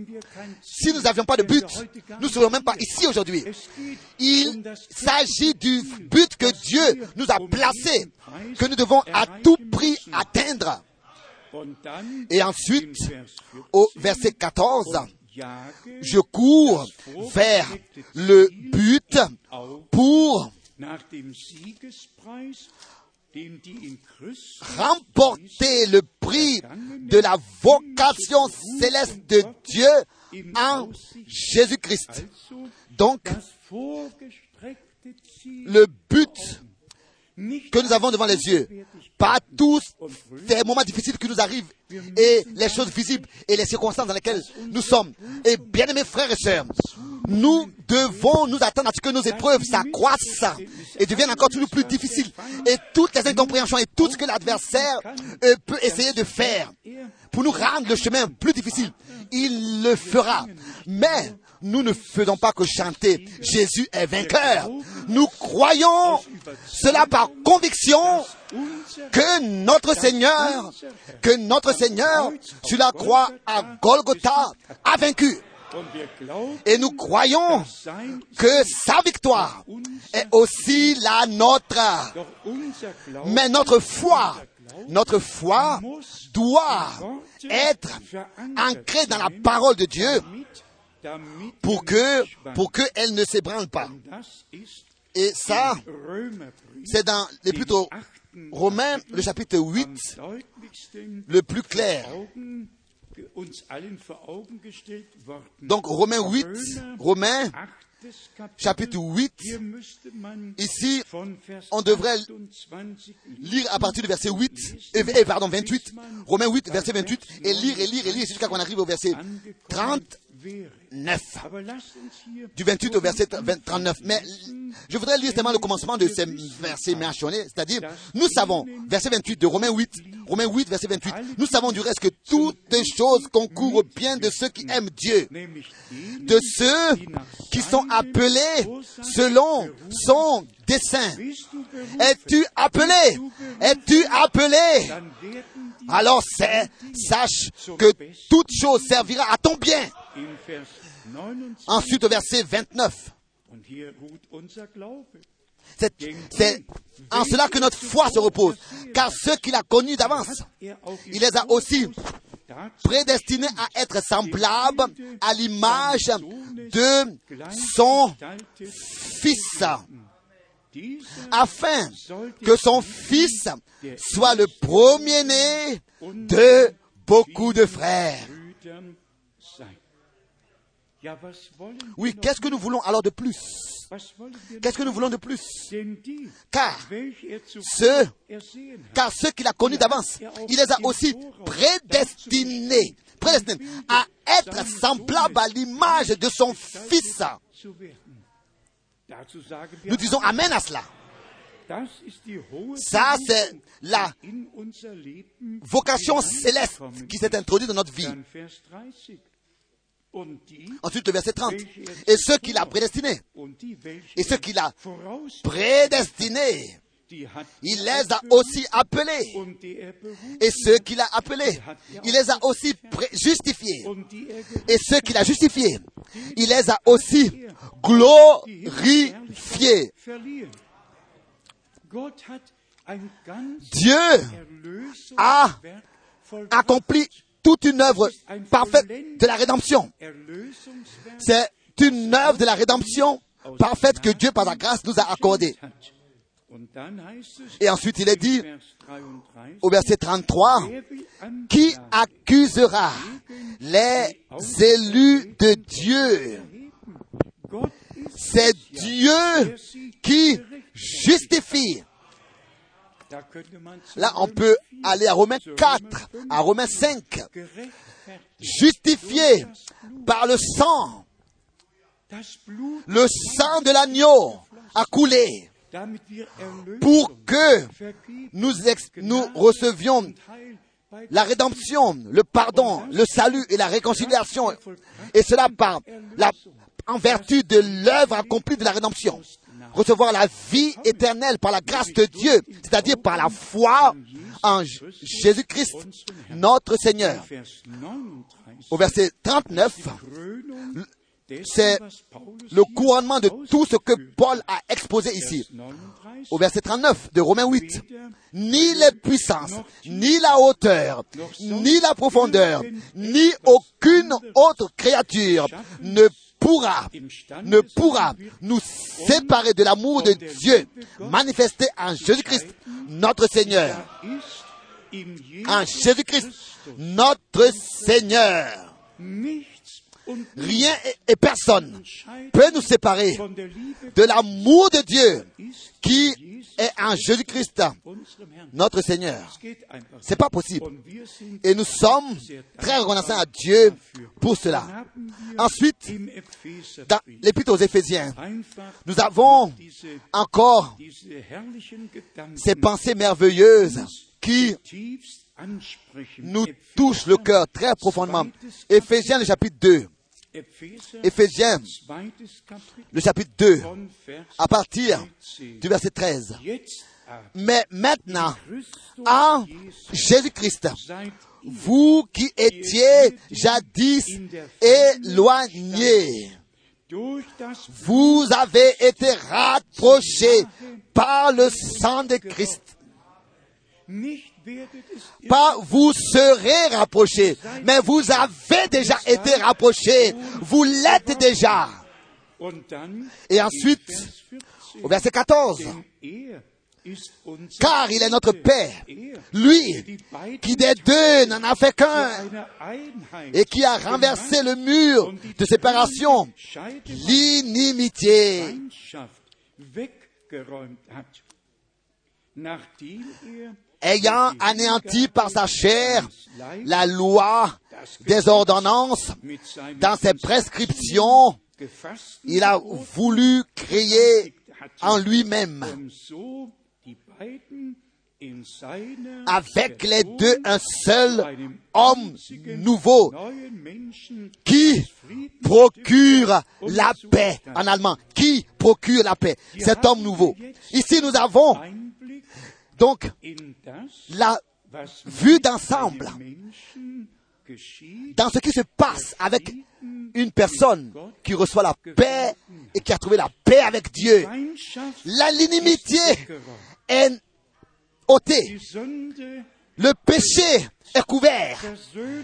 Si nous n'avions pas de but, nous ne serions même pas ici aujourd'hui. Il s'agit du but que Dieu nous a placé, que nous devons à tout prix atteindre. Et ensuite, au verset 14, je cours vers le but pour remporter le prix de la vocation céleste de Dieu en Jésus-Christ. Donc, le but que nous avons devant les yeux, pas tous ces moments difficiles qui nous arrivent et les choses visibles et les circonstances dans lesquelles nous sommes. Et bien aimés frères et sœurs, nous devons nous attendre à ce que nos épreuves s'accroissent et deviennent encore plus difficiles. Et toutes les incompréhensions et tout ce que l'adversaire euh, peut essayer de faire pour nous rendre le chemin plus difficile, il le fera. Mais nous ne faisons pas que chanter Jésus est vainqueur. Nous croyons cela par conviction que notre Seigneur, que notre Seigneur sur la croix à Golgotha a vaincu. Et nous croyons que sa victoire est aussi la nôtre. Mais notre foi, notre foi doit être ancrée dans la parole de Dieu pour que, pour qu'elle ne s'ébranle pas. Et ça, c'est dans les plutôt Romains, le chapitre 8, le plus clair. Donc Romains 8, Romains chapitre 8, ici, on devrait lire à partir du verset 8, et, et pardon, 28, Romains 8, verset 28, et lire et lire et lire jusqu'à qu'on arrive au verset 30 9, du 28 au verset 39. Mais je voudrais lire seulement le commencement de ces versets mentionnés, c'est-à-dire, nous savons, verset 28 de Romains 8, Romains 8, verset 28, nous savons du reste que toutes choses concourent au bien de ceux qui aiment Dieu, de ceux qui sont appelés selon son dessein. Es-tu appelé? Es-tu appelé? Alors, sache que toute chose servira à ton bien in Vers 29 Ensuite au verset 29. und hier ruht unser Glaube. C'est, en cela que notre foi se repose. Car ceux qu'il a connus d'avance, Er il les a aussi prédestinés à être semblables à l'image de son Fils, afin que son Fils soit le premier-né de beaucoup de frères. Oui, qu'est-ce que nous voulons alors de plus? Qu'est-ce que nous voulons de plus? Car ceux, car ceux qu'il a connus d'avance, il les a aussi prédestinés, prédestinés à être semblables à l'image de son Fils. Nous disons Amen à cela. Ça, c'est la vocation céleste qui s'est introduite dans notre vie. Dann Vers 30. Und die, Ensuite, le verset 30. Et ceux qu'il a prédestinés, et ceux qu'il a prédestinés, il les a aussi appelés. Et ceux qu'il a appelés, il les a aussi justifiés. Et ceux qu'il a justifiés, il les a aussi glorifiés. Dieu a accompli toute une œuvre parfaite de la rédemption. C'est une œuvre de la rédemption parfaite que Dieu, par sa grâce, nous a accordée. Et ensuite, il est dit Vers 33, au verset 33, wer will qui accusera les élus de Dieu C'est Dieu qui justifie. Là, on peut 4, aller à Romains zu 4, Römer 5, à Romains 5. gerechtfertigt Justifié par le sang, le sang de l'agneau a coulé pour que nous, recevions la rédemption, le pardon, le salut et la réconciliation. Et cela en vertu de l'œuvre accomplie de la rédemption. Recevoir la vie éternelle par la grâce de Dieu, c'est-à-dire par la foi en Jésus-Christ, notre Seigneur. Vers 39, Au verset 39, Krönung dessen, c'est le couronnement de tout ce que Paul a exposé ici. Vers 39, Au verset 39 de Romains 8. weder ni les puissances, ni la hauteur, ni la profondeur, ni aucune autre créature ne pourra, ne pourra nous séparer de l'amour de Dieu manifesté en Jésus-Christ, notre Seigneur. En Jésus-Christ, notre Seigneur. Rien et- personne peut nous séparer de l'amour de Dieu qui est en Jésus-Christ, notre Seigneur. C'est pas possible. Et nous sommes très reconnaissants à Dieu pour cela. Ensuite, Dans l'Épître aux Éphésiens, nous avons encore ces pensées merveilleuses qui nous touchent le cœur très profondément. Éphésiens, chapitre 2. Éphésiens, le chapitre 2, von Vers à partir 13. du verset 13. Jetzt aber, Mais maintenant, en Jésus-Christ, vous qui étiez jadis éloignés, vous avez été rapprochés par le sang de Christ. Pas vous serez rapprochés, mais vous avez déjà été rapprochés. Vous l'êtes déjà. Et ensuite, Vers 14. au verset 14, Denn er car il est notre Père, Er, lui qui des deux n'en a fait qu'un et qui a renversé le mur de séparation, l'inimitié, Ayant anéanti par sa chair la loi des ordonnances dans ses prescriptions, il a voulu créer en lui-même avec les deux un seul homme nouveau qui procure la paix en allemand. Qui procure la paix? Cet homme nouveau. Ici, nous avons donc la vue d'ensemble dans ce qui se passe avec une personne qui reçoit la paix et qui a trouvé la paix avec Dieu. La l'inimitié est ôtée. Le péché est couvert.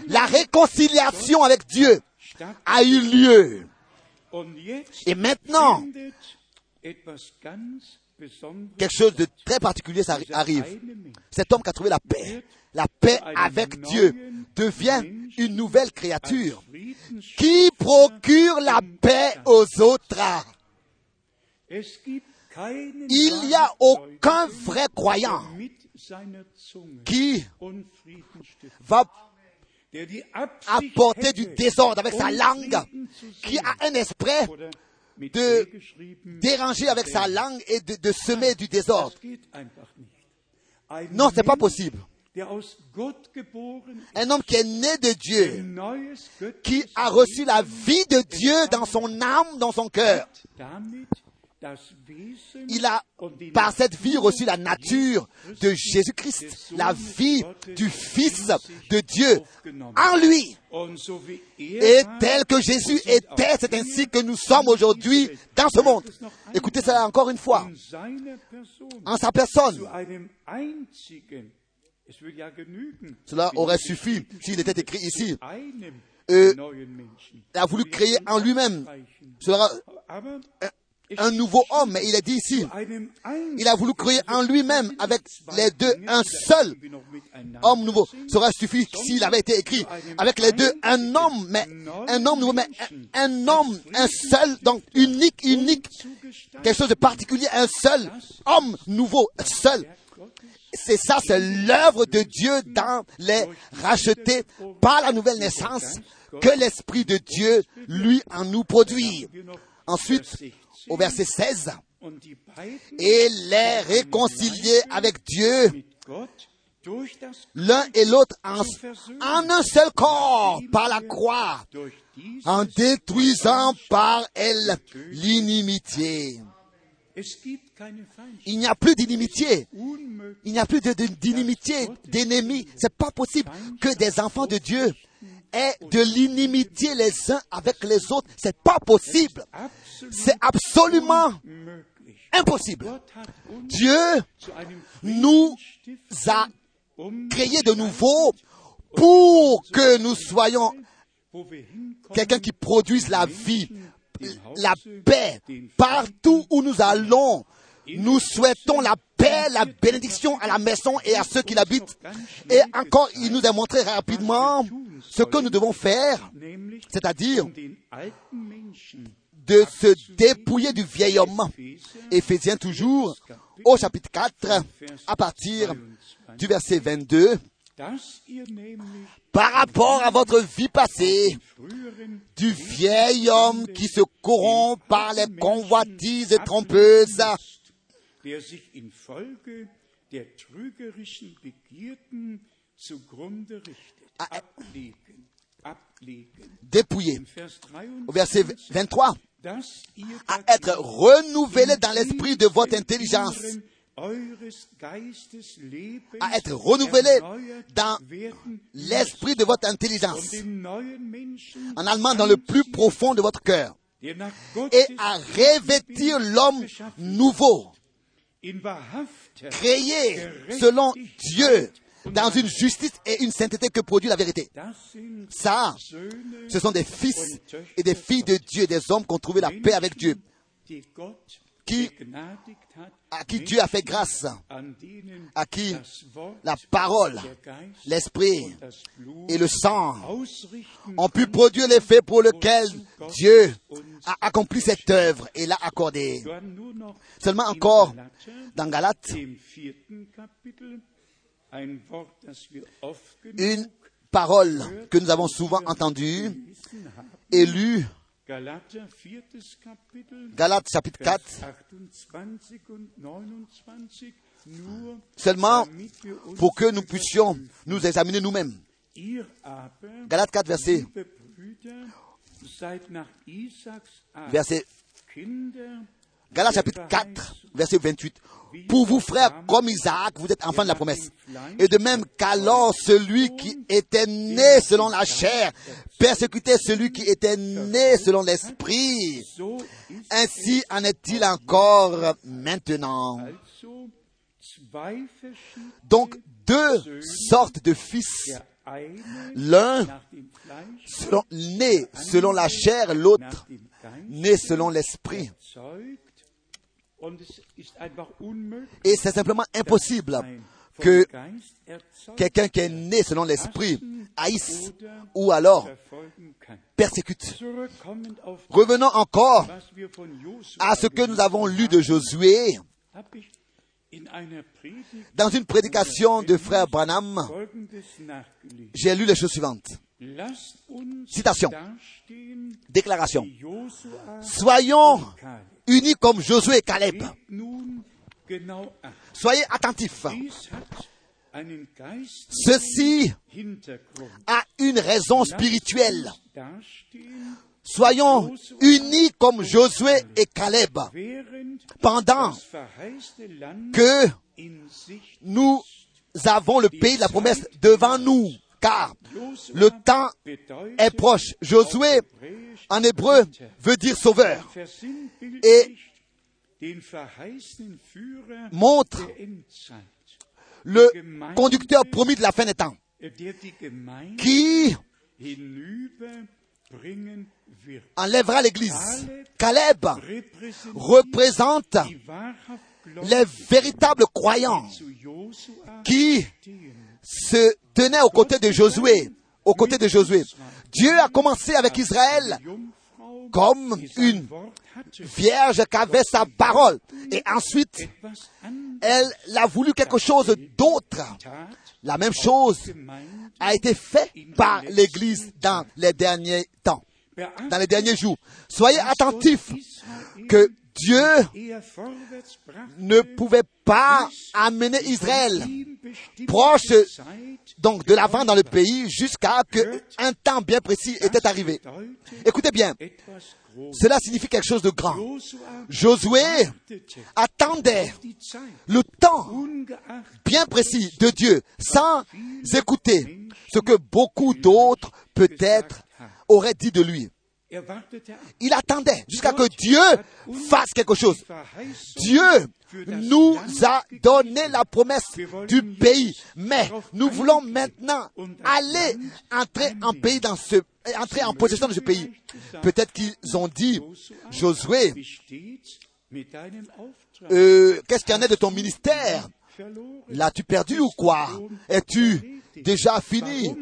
La réconciliation avec Dieu a eu lieu. Et maintenant, quelque chose de très particulier arrive. Cet homme qui a trouvé la paix, la paix avec Dieu, devient une nouvelle créature qui procure la paix aux autres. Il n'y a aucun vrai croyant qui va apporter du désordre avec sa langue, qui a un esprit de déranger avec sa langue et de, de semer du désordre. Non, c'est pas Mensch, possible. Un homme qui est né de Dieu, qui a reçu la vie de Dieu dans son âme, dans son cœur. Il a, par cette vie, reçu la nature de Jésus-Christ, la vie du Fils de Dieu en lui. Et tel que Jésus était, c'est ainsi que nous sommes aujourd'hui dans ce monde. Écoutez cela encore une fois. En sa personne, cela aurait suffi s'il était écrit ici. Euh. Il a voulu créer en lui-même. Cela, un nouveau homme, mais il est dit ici, il a voulu créer en lui-même avec les deux un seul homme nouveau. Ça aurait suffi s'il avait été écrit avec les deux un homme, mais un homme nouveau, mais un, un homme, un seul, donc unique, unique, quelque chose de particulier, un seul homme nouveau, seul. C'est ça, c'est l'œuvre de Dieu dans les rachetés par la nouvelle naissance que l'Esprit de Dieu, lui, en nous produit. Ensuite, au verset 16, et les réconcilier avec Dieu, l'un et l'autre en, en un seul corps par la croix, en détruisant par elle l'inimitié. Il n'y a plus d'inimitié. Il n'y a plus d'inimitié, d'ennemis. C'est pas possible que des enfants de Dieu aient de l'inimitié les uns avec les autres. C'est pas possible. C'est absolument impossible. Dieu nous a créés de nouveau pour que nous soyons quelqu'un qui produise la vie, la paix partout où nous allons. Nous souhaitons la paix, la bénédiction à la maison et à ceux qui l'habitent. Et encore, il nous a montré rapidement ce que nous devons faire, c'est-à-dire de se dépouiller du vieil homme. Éphésiens toujours, au chapitre 4, à partir du verset 22, par rapport à votre vie passée, du vieil homme qui se corrompt par les convoitises trompeuses, der sich infolge der trügerischen Begierden zugrunde richtet. Ah, äh. Ablegen, ablegen. dépouillé. Au verset 23, 23, dass ihr à être renouvelé dans l'esprit de votre intelligence, à être renouvelé dans l'esprit de votre intelligence, en allemand dans le plus profond de votre cœur, et à revêtir l'homme nouveau, in wahrhafter créé selon Dieu, dans une justice et une sainteté que produit la vérité. Ça, ce sont des fils et des filles de Dieu, des hommes qui ont trouvé la paix avec Dieu, à qui Dieu a fait grâce, à qui la parole, l'esprit et le sang ont pu produire l'effet pour lequel Dieu a accompli cette œuvre et l'a accordé. Seulement encore dans Galates, une parole que nous avons souvent entendue et lue, Galates chapitre 4, Vers 28 und 29, nur seulement pour que nous puissions nous examiner nous-mêmes. Galates 4, verset, verset, Galates chapitre 4, verset 28. Pour vous, frères, comme Isaac, vous êtes enfants de la promesse. Et de même qu'alors celui qui était né selon la chair persécutait celui qui était né selon l'esprit, ainsi en est-il encore maintenant. Donc, deux sortes de fils. L'un selon, né selon la chair, l'autre né selon l'esprit. Et c'est simplement impossible que quelqu'un qui est né selon l'esprit haïsse ou alors persécute. Revenons encore à ce que nous avons lu de Josué dans une prédication de frère Branham. J'ai lu les choses suivantes. Citation. Déclaration. Soyons. Unis comme Josué et Caleb. Acht. Soyez attentifs. Ceci a une raison spirituelle. Soyons unis comme Josué et Caleb pendant que nous avons le pays de la promesse devant nous. Car le temps est proche. Josué, en hébreu, veut dire sauveur. Führer Montre le conducteur promis de la fin des temps, qui enlèvera l'église. Caleb représente les véritables croyants qui se tenaient aux côtés de Josué, aux côtés de Josué. Dieu a commencé avec Israël comme une vierge qui avait sa parole. Et ensuite, elle a voulu quelque chose d'autre. La même chose a été faite par l'Église dans les derniers temps, dans les derniers jours. Soyez attentifs que Dieu ne pouvait pas amener Israël proche donc de l'avant dans le pays jusqu'à que un temps bien précis était arrivé. Écoutez bien, cela signifie quelque chose de grand. Josué attendait le temps bien précis de Dieu sans écouter ce que beaucoup d'autres peut-être auraient dit de lui. Il attendait jusqu'à que Dieu fasse quelque chose. Dieu nous a donné la promesse du pays, mais nous voulons maintenant aller entrer en pays dans ce, entrer en possession de ce pays. Peut-être qu'ils ont dit, Josué, euh, qu'est-ce qu'il y en est de ton ministère? L'as-tu perdu ou quoi? Es-tu déjà fini?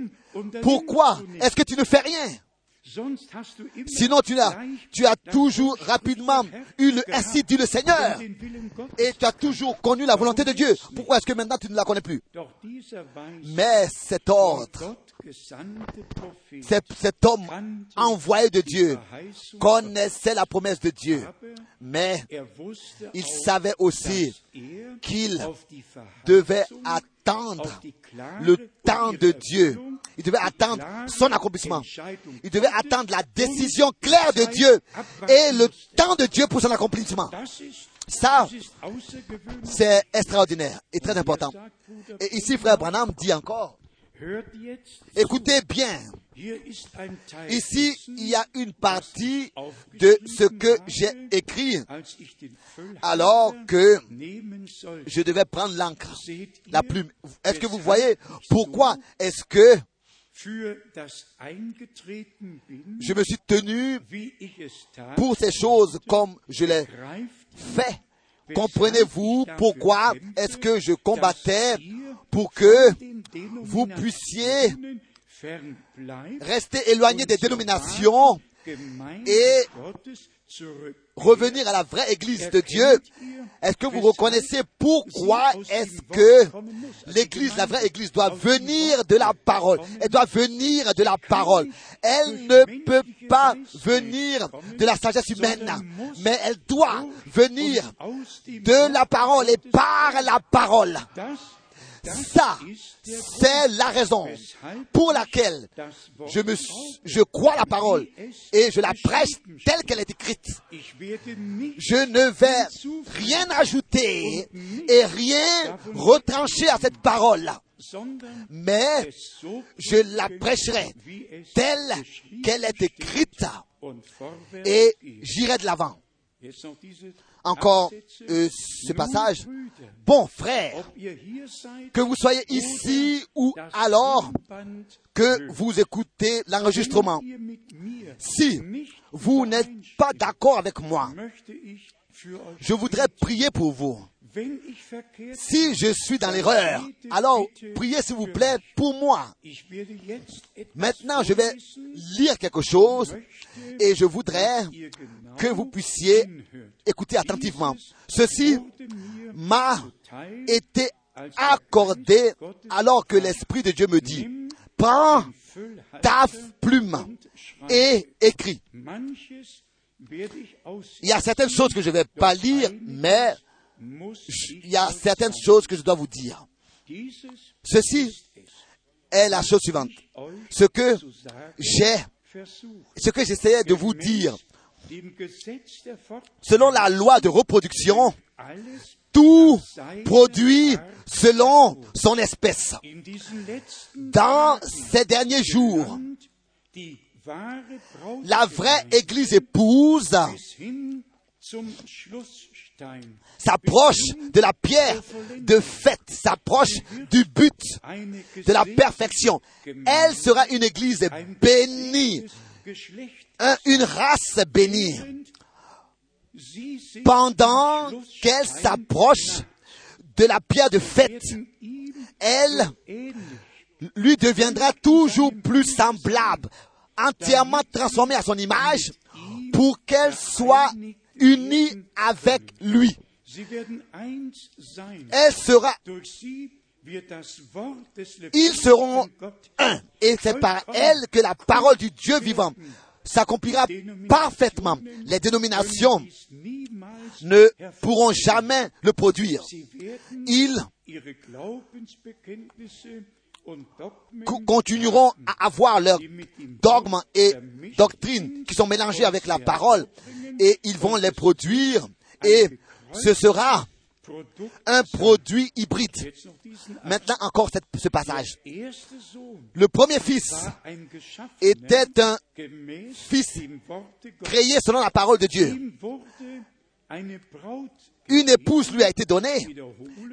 Pourquoi est-ce que tu ne fais rien? Sinon, tu as, tu as toujours rapidement eu le ainsi dit le Seigneur. Et tu as toujours connu la volonté de Dieu. Pourquoi est-ce que maintenant tu ne la connais plus? Mais cet ordre, cet, cet homme envoyé de Dieu connaissait la promesse de Dieu. Mais er il savait aussi er qu'il devait Verheißung, attendre le temps de Dieu. Il devait attendre son accomplissement. Il devait attendre la décision claire de Dieu et le temps de Dieu pour son accomplissement. Ça, c'est extraordinaire et très important. Et ici, frère Branham dit encore, écoutez bien, ici, il y a une partie de ce que j'ai écrit. alors que je devais prendre l'encre, la plume. Est-ce que vous voyez pourquoi est-ce que je me suis tenu pour ces choses comme je les fais Comprenez-vous pourquoi est-ce que je combattais pour que vous puissiez rester éloigné des dénominations et revenir à la vraie Église de Dieu. Est-ce que vous reconnaissez pourquoi est-ce que l'Église, la vraie Église, doit venir de la parole? Elle doit venir de la parole. Elle ne peut pas venir de la sagesse humaine, mais elle doit venir de la parole et par la parole. Ça, c'est la raison pour laquelle je, me, je crois la parole et je la prêche telle qu'elle est écrite. Je ne vais rien ajouter et rien retrancher à cette parole mais je la prêcherai telle qu'elle est écrite et j'irai de l'avant. Encore euh, ce passage. Bon frère, que vous soyez ici ou alors que vous écoutez l'enregistrement, si vous n'êtes pas d'accord avec moi, je voudrais prier pour vous. Si je suis dans l'erreur, alors priez s'il vous plaît pour moi. Maintenant, je vais lire quelque chose et je voudrais que vous puissiez écouter attentivement. Ceci m'a été accordé alors que l'Esprit de Dieu me dit, prends ta plume et écris. Il y a certaines choses que je ne vais pas lire, mais il y a certaines choses que je dois vous dire. Ceci est la chose suivante. Ce que j'ai, ce que j'essayais de vous dire, selon la loi de reproduction, tout produit selon son espèce. Dans ces derniers jours, la vraie Église épouse s'approche de la pierre de fête, s'approche du but, de la perfection. Elle sera une église bénie, un- une race bénie. Pendant qu'elle s'approche de la pierre de fête, elle lui deviendra toujours plus semblable, entièrement transformée à son image, pour qu'elle soit unie avec lui. Elle sera Ils seront un. Et c'est par elle que la parole du Dieu vivant s'accomplira parfaitement. Les dénominations ne pourront jamais le produire. Ils continueront à avoir leurs dogmes et doctrines qui sont mélangés avec la parole et ils vont les produire et ce sera un produit hybride. Maintenant encore ce passage. Le premier fils était un fils créé selon la parole de Dieu. Une épouse lui a été donnée.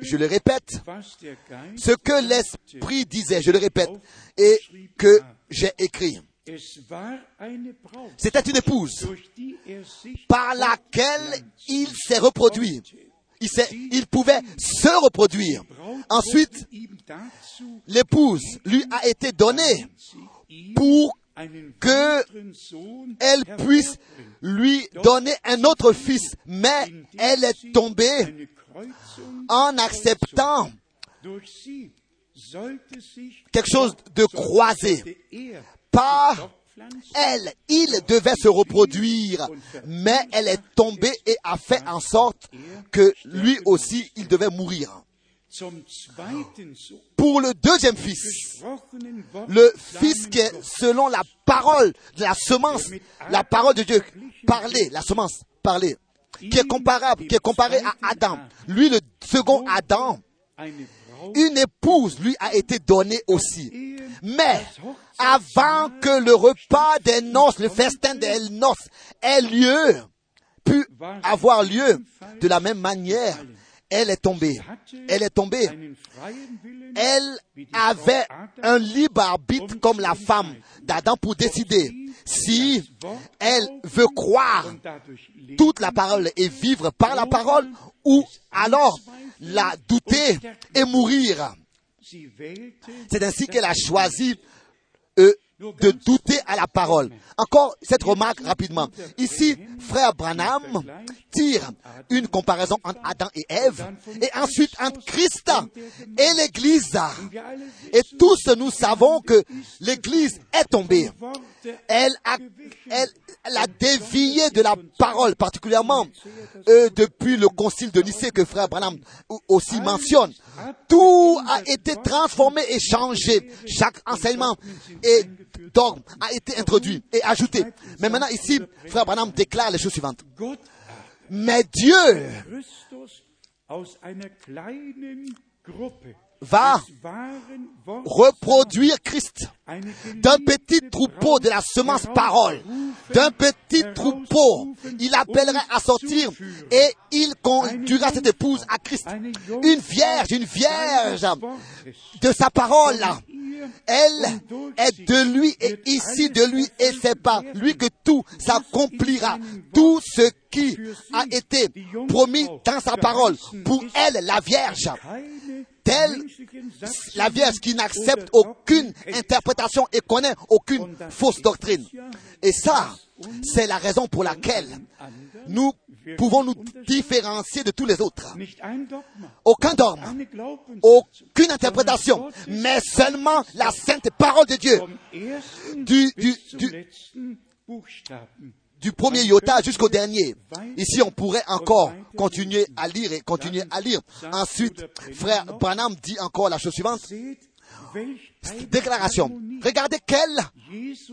Je le répète, ce que l'Esprit disait, je le répète, et que j'ai écrit. C'était une épouse par laquelle il s'est reproduit. Il, pouvait se reproduire. Ensuite, l'épouse lui a été donnée pour einen que weiteren Sohn elle puisse lui donner un autre fils. Mais elle est tombée en acceptant quelque chose de croisé. Par elle, il devait se reproduire, mais elle est tombée et a fait en sorte que lui aussi, il devait mourir. Pour le deuxième fils, le fils qui est selon la parole de la semence, la parole de Dieu, parler, la semence, parler, qui est comparable, qui est comparé à Adam. Lui, le second Adam, une épouse lui a été donnée aussi. Mais avant que le repas des noces, le festin des noces ait lieu, pu avoir lieu de la même manière, elle est tombée. Elle est tombée. Elle avait un libre arbitre comme la femme d'Adam pour décider si elle veut croire toute la parole et vivre par la parole ou alors la douter et mourir. C'est ainsi qu'elle a choisi euh, de douter à la parole. Encore cette remarque rapidement. Ici, frère Branham tire une comparaison entre Adam et Ève et ensuite entre Christ et l'Église. Et tous nous savons que l'Église est tombée. Elle a, elle, elle a dévié de la parole, particulièrement euh, depuis le concile de Nicée que frère Branham aussi mentionne. Tout a été transformé et changé. Chaque enseignement et dogme a été introduit et ajouté. Mais maintenant ici, frère Branham déclare les choses suivantes. Mais Dieu va reproduire Christ d'un petit troupeau de la semence parole, d'un petit troupeau. Il appellerait à sortir et il conduira cette épouse à Christ. Une vierge, une vierge de sa parole. Elle est de lui et ici de lui et c'est par lui que tout s'accomplira. Tout ce qui a été promis dans sa parole pour elle, la vierge. Telle la Vierge qui n'accepte aucune interprétation et connaît aucune fausse doctrine. Et ça, c'est la raison pour laquelle nous pouvons nous différencier de tous les autres? Aucun dogme, aucune interprétation, mais seulement la sainte parole de Dieu. Du, premier iota jusqu'au dernier. Ici, on pourrait encore continuer à lire et continuer à lire. Ensuite, frère Branham dit encore la chose suivante. Déclaration. Regardez quelle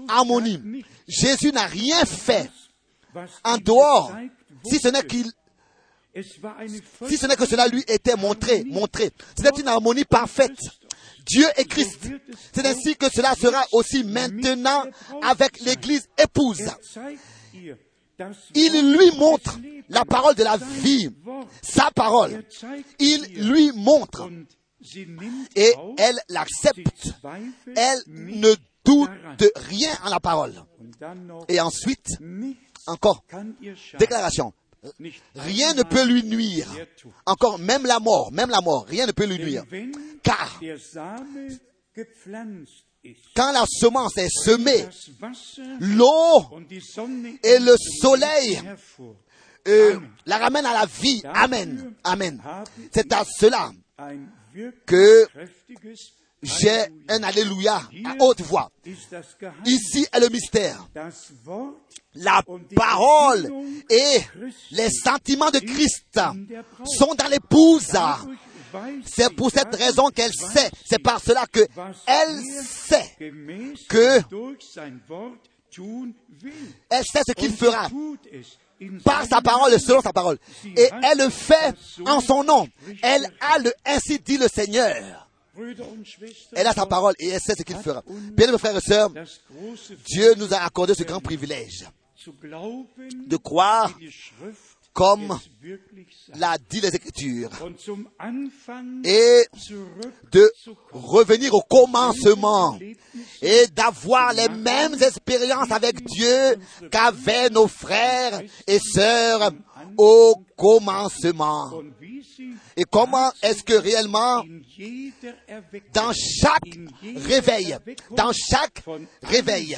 harmonie. Jésus n'a rien fait en dehors, si ce n'est qu'il, si ce n'est que cela lui était montré, montré. C'était une harmonie parfaite. Dieu et Christ. C'est ainsi que cela sera aussi maintenant avec l'église épouse. Il lui montre la parole de la vie, sa parole. Il lui montre et elle l'accepte. Elle ne doute de rien en la parole. Et ensuite, encore, déclaration. Rien ne peut lui nuire. Encore, même la mort, même la mort, rien ne peut lui nuire. Car quand la semence est semée, l'eau et le soleil euh, la ramène à la vie. Amen. Amen. C'est à cela que j'ai un Alléluia à haute voix. Ici est le mystère. La parole et les sentiments de Christ sont dans l'épouse. C'est pour cette raison qu'elle sait. C'est par cela que elle sait. que-. Elle sait ce qu'il fera par sa parole et selon sa parole. Et elle le fait en son nom. Elle a le ainsi dit le Seigneur. Elle a sa parole et elle sait ce qu'il fera. Bien mes frères et sœurs, Dieu nous a accordé ce grand privilège de croire comme l'a dit les Écritures. Et de revenir au commencement et d'avoir les mêmes expériences avec Dieu qu'avaient nos frères et sœurs au commencement. Et comment est-ce que réellement, dans chaque réveil, dans chaque réveil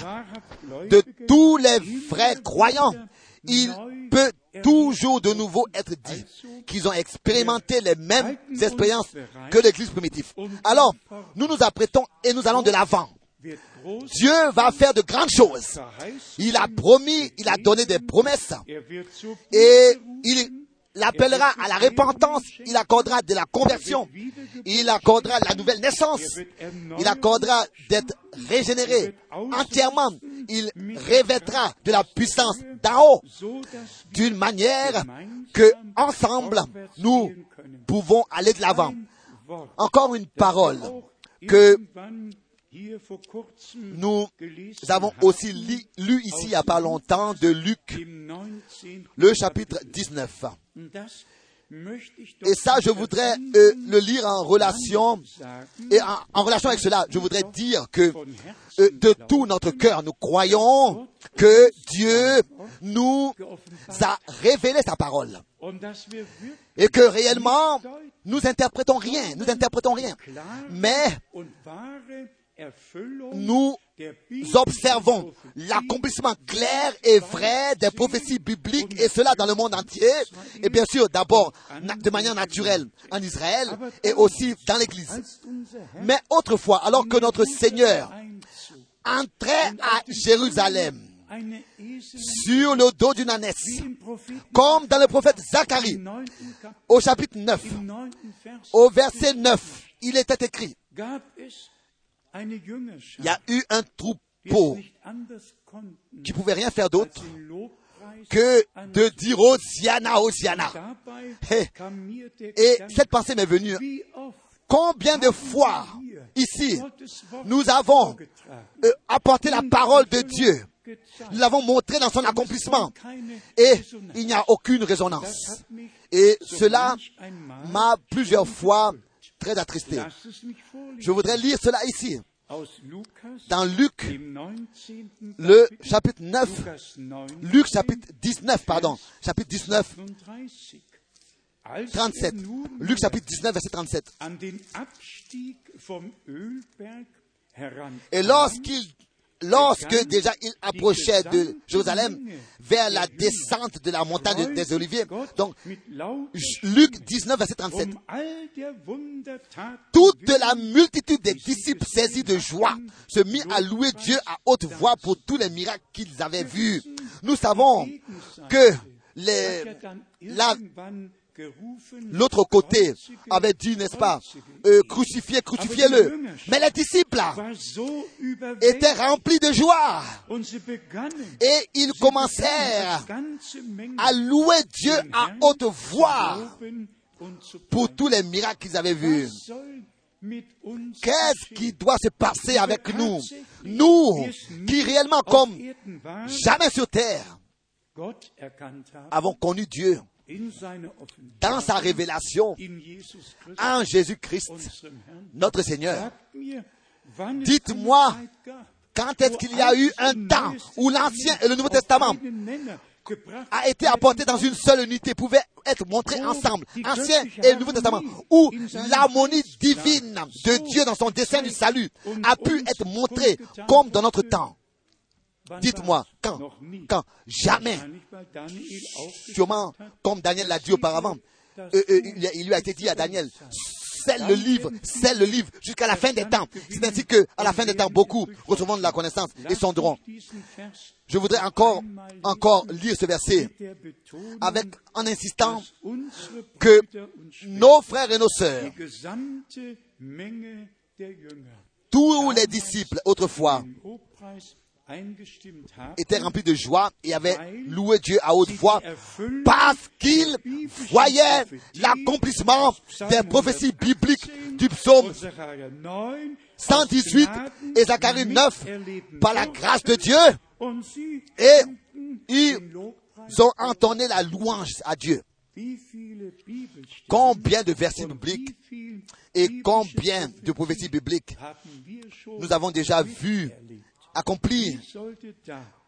de tous les vrais croyants, il peut toujours de nouveau être dit qu'ils ont expérimenté les mêmes expériences que l'Église primitive. Alors, nous nous apprêtons et nous allons de l'avant. Dieu va faire de grandes choses. Il a promis, il a donné des promesses et il. L'appellera à la repentance, il accordera de la conversion, il accordera la nouvelle naissance, il accordera d'être régénéré entièrement, il revêtra de la puissance wir d'une manière que ensemble nous pouvons aller de l'avant. Encore une parole que nous avons aussi lu ici il n'y a pas longtemps de Luc, im 19. le chapitre 19. Et ça, je voudrais euh, le lire en relation, sagen, et en, en relation avec cela, je voudrais dire que euh, de tout notre cœur, nous croyons que Dieu nous a révélé sa parole. Et que réellement, nous interprétons rien, nous interprétons rien. Mais nous observons l'accomplissement clair et vrai des prophéties bibliques, et cela dans le monde entier, et bien sûr d'abord de manière naturelle en Israël, et aussi dans l'Église. Mais autrefois, alors que notre Seigneur entrait à Jérusalem sur le dos d'une ânesse, comme dans le prophète Zacharie, au chapitre 9, im neunten Vers au verset 9, il était écrit, il y a eu un troupeau qui pouvait rien faire d'autre que de dire kam mir der Et Gedanke, cette pensée m'est venue. Combien de fois ici nous avons euh, apporté la parole de Dieu, nous l'avons montré dans son accomplissement. et il n'y a aucune résonance. Et cela m'a plusieurs fois très attristé. Je voudrais lire cela ici, dans Luc, dem 19. le chapitre 9, Lukas 9, Luc chapitre 19, pardon, chapitre 19, 37. Als 37. er Luc chapitre 19, verset 37. an den Abstieg vom Ölberg heran Et lorsqu'il, lorsque déjà il approchait de Jérusalem vers la descente de la montagne des Oliviers, donc Luc 19, verset 37. um all der Wundertaten Toute la multitude des disciples saisis de joie se mit à louer Dieu à haute voix pour tous les miracles qu'ils avaient vus. Nous savons que les, er la- l'autre côté avait dit, n'est-ce pas, euh, crucifiez, crucifiez-le. Mais les disciples étaient remplis de joie et ils commencèrent à louer Dieu à haute voix pour tous les miracles qu'ils avaient vus. Qu'est-ce qui doit se passer avec nous? Nous, qui réellement comme jamais sur terre avons connu Dieu dans sa révélation en Jésus-Christ, notre Seigneur. Dites-moi, Quand est-ce qu'il y a eu un temps où l'Ancien et le Nouveau Testament a été apporté dans une seule unité, pouvait être montré ensemble, Ancien et Nouveau Testament, où l'harmonie divine de Dieu dans son dessein du salut a pu être montrée comme dans notre temps. Dites-moi, quand Quand Jamais. Sûrement, comme Daniel l'a dit auparavant, euh, euh, il lui a été dit à Daniel, c'est le livre, c'est le livre jusqu'à la fin des temps. C'est ainsi que, à la fin des temps, beaucoup recevront de la connaissance et sonderont. Je voudrais encore, encore lire ce verset avec, en insistant que nos frères et nos sœurs, tous les disciples autrefois, étaient remplis de joie et avaient loué Dieu à haute voix parce qu'ils voyaient l'accomplissement des prophéties bibliques du psaume 118 et Zacharie 9 par la grâce de Dieu. Et ils ont entonné la louange à Dieu. Combien de versets bibliques et combien de prophéties bibliques nous avons déjà vu accompli.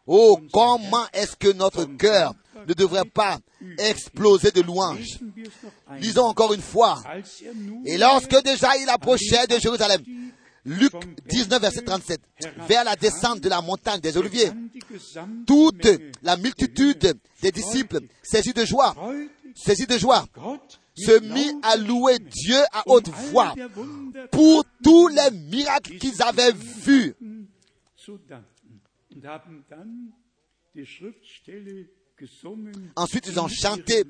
Oh, comment est-ce que notre cœur ne devrait pas exploser de louanges? Lisons encore une fois. Et lorsque déjà il approchait de Jérusalem, Luc 19, verset 37, vers la descente de la montagne des Oliviers, toute la multitude des disciples, saisis de joie, saisis de joie, se mit à louer Dieu à haute voix pour tous les miracles qu'ils avaient vus Ensuite, ils ont chanté